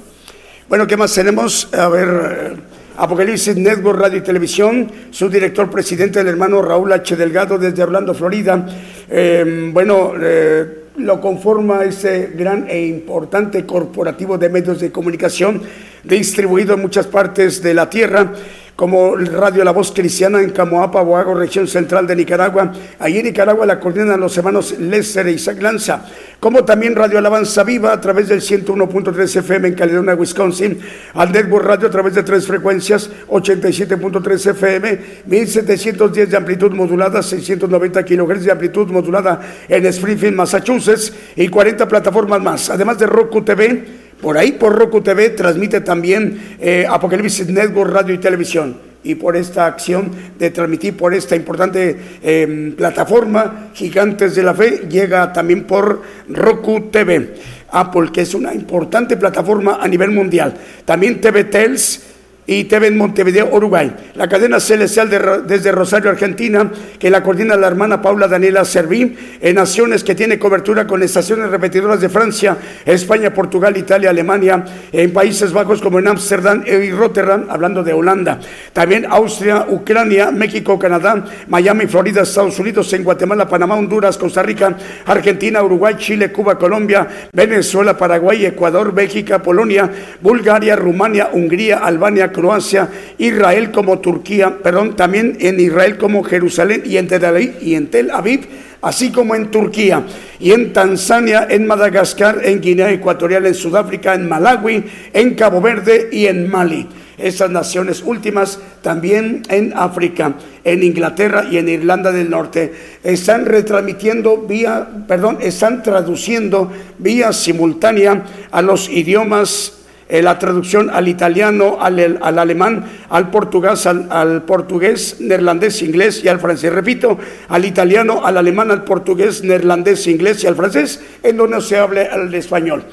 Bueno, ¿qué más tenemos? A ver, eh, Apocalipsis Network Radio y Televisión, su director presidente, el hermano Raúl H. Delgado desde Orlando, Florida. Eh, bueno, eh, lo conforma ese gran e importante corporativo de medios de comunicación distribuido en muchas partes de la tierra como Radio La Voz Cristiana en Camoapa, Boago, región central de Nicaragua. Allí en Nicaragua la coordinan los hermanos Lester e Isaac Lanza, como también Radio Alabanza Viva a través del 101.3 FM en Caledonia, Wisconsin, al Network Radio a través de tres frecuencias, 87.3 FM, 1710 de amplitud modulada, 690 kHz de amplitud modulada en Springfield, Massachusetts, y 40 plataformas más, además de Roku TV, por ahí, por Roku TV, transmite también eh, Apocalipsis Network Radio y Televisión. Y por esta acción de transmitir por esta importante em, plataforma, Gigantes de la Fe, llega también por Roku TV. Apple, que es una importante plataforma a nivel mundial. También TV Tels y TV en Montevideo, Uruguay. La cadena celestial desde Rosario, Argentina, que la coordina la hermana Paula Daniela Servín, en naciones que tiene cobertura con estaciones repetidoras de Francia, España, Portugal, Italia, Alemania, en Países Bajos como en Ámsterdam y Rotterdam, hablando de Holanda. También Austria, Ucrania, México, Canadá, Miami, Florida, Estados Unidos, en Guatemala, Panamá, Honduras, Costa Rica, Argentina, Uruguay, Chile, Cuba, Colombia, Venezuela, Paraguay, Ecuador, Bélgica, Polonia, Bulgaria, Rumania, Hungría, Albania, Croacia, Israel como Turquía, perdón, también en Israel como Jerusalén y en Tel Aviv, y en Tel Aviv así como en Turquía, y en Tanzania, en Madagascar, en Guinea Ecuatorial, en Sudáfrica, en Malawi, en Cabo Verde y en Mali. Esas naciones últimas también en África, en Inglaterra y en Irlanda del Norte están retransmitiendo vía, perdón, están traduciendo vía simultánea a los idiomas eh, la traducción al italiano, al, alemán, al portugués, al, portugués, neerlandés, inglés y al francés. Repito, al italiano, al alemán, al portugués, neerlandés, inglés y al francés, en donde se hable el español.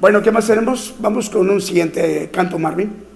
Bueno, ¿qué más tenemos? Vamos con un siguiente canto, Marvin.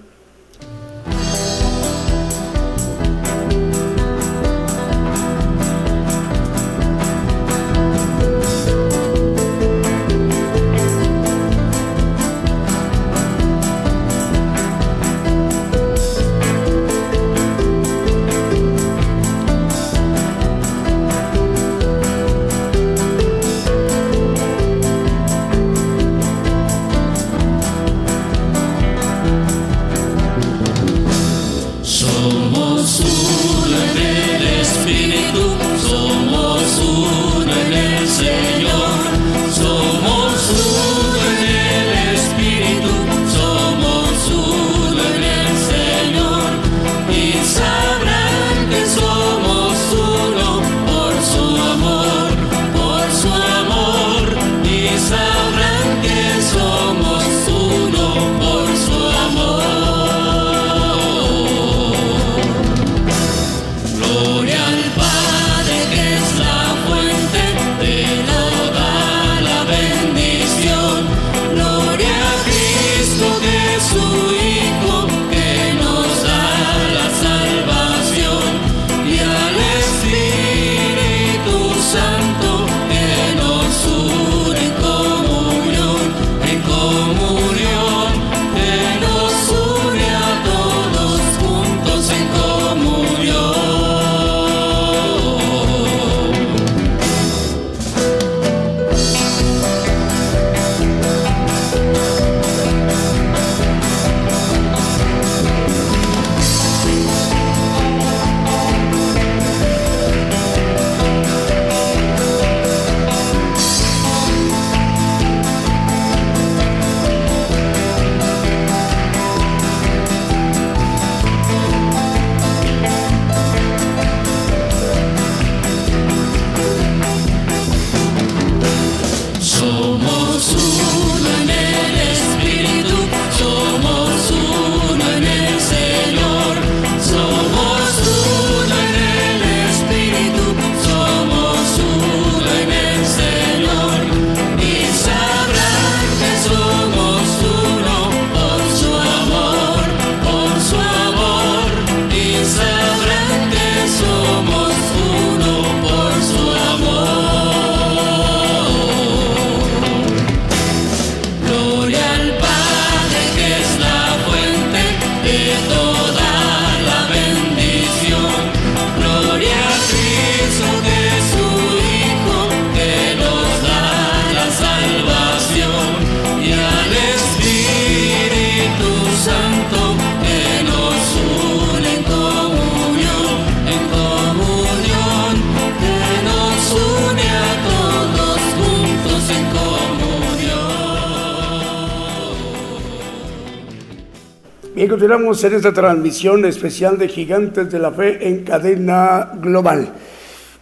Continuamos en esta transmisión especial de Gigantes de la Fe en cadena global.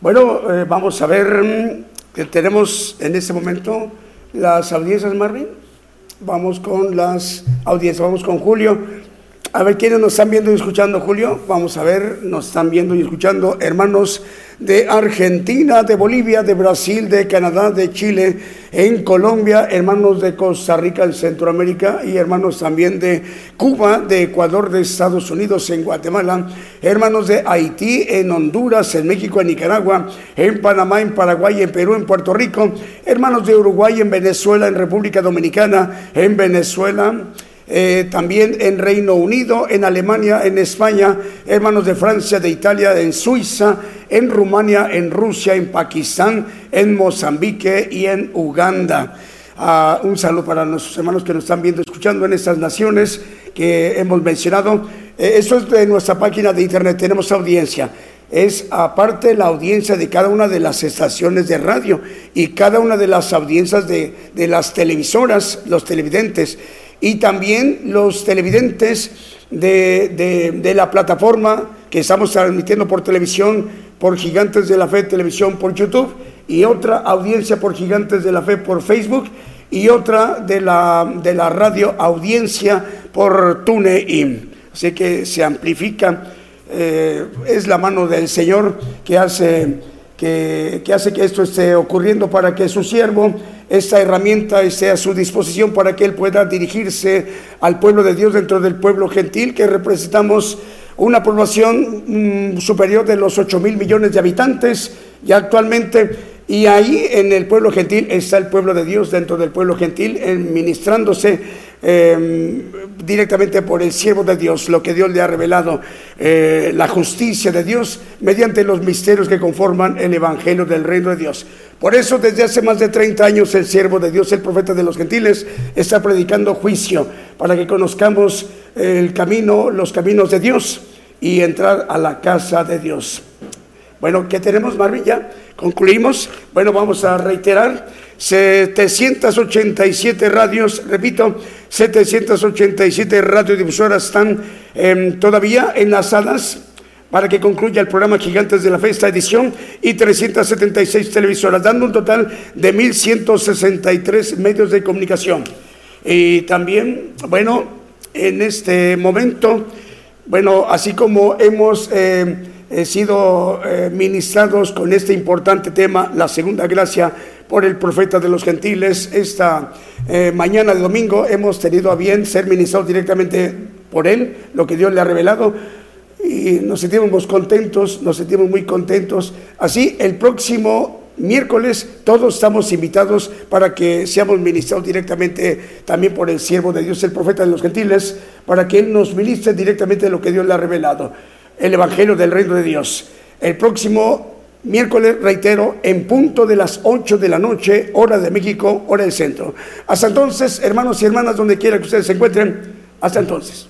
Bueno, eh, vamos a ver mm, que tenemos en este momento las audiencias, Marvin. Vamos con las audiencias, vamos con Julio. A ver quiénes nos están viendo y escuchando, Julio. Vamos a ver, nos están viendo y escuchando hermanos de Argentina, de Bolivia, de Brasil, de Canadá, de Chile, en Colombia, hermanos de Costa Rica, en Centroamérica y hermanos también de Cuba, de Ecuador, de Estados Unidos, en Guatemala, hermanos de Haití, en Honduras, en México, en Nicaragua, en Panamá, en Paraguay, en Perú, en Puerto Rico, hermanos de Uruguay, en Venezuela, en República Dominicana, en Venezuela eh, también en Reino Unido, en Alemania, en España, hermanos de Francia, de Italia, en Suiza, en Rumania, en Rusia, en Pakistán, en Mozambique y en Uganda. Ah, un saludo para nuestros hermanos que nos están viendo, escuchando en estas naciones que hemos mencionado. Eh, esto es de nuestra página de internet, tenemos audiencia es aparte la audiencia de cada una de las estaciones de radio y cada una de las audiencias de las televisoras, los televidentes y también los televidentes de, la plataforma que estamos transmitiendo por televisión, por Gigantes de la Fe Televisión por YouTube y otra audiencia por Gigantes de la Fe por Facebook y otra de la, de la radio audiencia por TuneIn. Así que se amplifica, eh, es la mano del Señor que hace que, que hace que esto esté ocurriendo para que su siervo esta herramienta esté a su disposición para que Él pueda dirigirse al pueblo de Dios dentro del pueblo gentil, que representamos una población mm, superior de los 8 mil millones de habitantes ya actualmente. Y ahí en el pueblo gentil está el pueblo de Dios dentro del pueblo gentil, ministrándose Em, directamente por el siervo de Dios, lo que Dios le ha revelado, eh, la justicia de Dios mediante los misterios que conforman el Evangelio del Reino de Dios. Por eso desde hace más de 30 años el siervo de Dios, el profeta de los gentiles, está predicando juicio para que conozcamos el camino, los caminos de Dios y entrar a la casa de Dios. Bueno, ¿qué tenemos, Marvin? Ya concluimos. Bueno, vamos a reiterar 787 radios, repito, 787 radiodifusoras están em, todavía enlazadas para que concluya el programa Gigantes de la Fe, edición, y 376 televisoras, dando un total de 1.163 medios de comunicación. Y también, bueno, en este momento, bueno, así como hemos em, eh, sido eh, ministrados con este importante tema, la segunda gracia por el profeta de los gentiles. Esta eh, mañana de domingo hemos tenido a bien ser ministrados directamente por él, lo que Dios le ha revelado. Y nos sentimos contentos, nos sentimos muy contentos. Así, el próximo miércoles todos estamos invitados para que seamos ministrados directamente también por el siervo de Dios, el profeta de los gentiles, para que Él nos ministre directamente lo que Dios le ha revelado, el Evangelio del Reino de Dios. El próximo Miércoles, reitero, en punto de las 8 de la noche, hora de México, hora del centro. Hasta entonces, hermanos y hermanas, donde quiera que ustedes se encuentren, hasta entonces.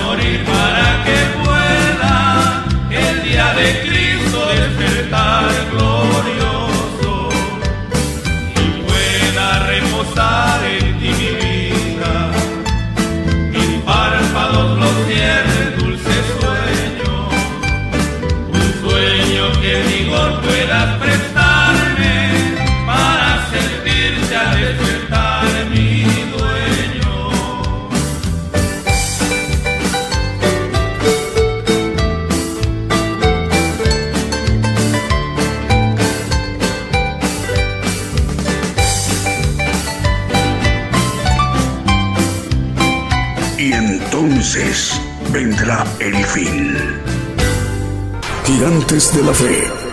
of it.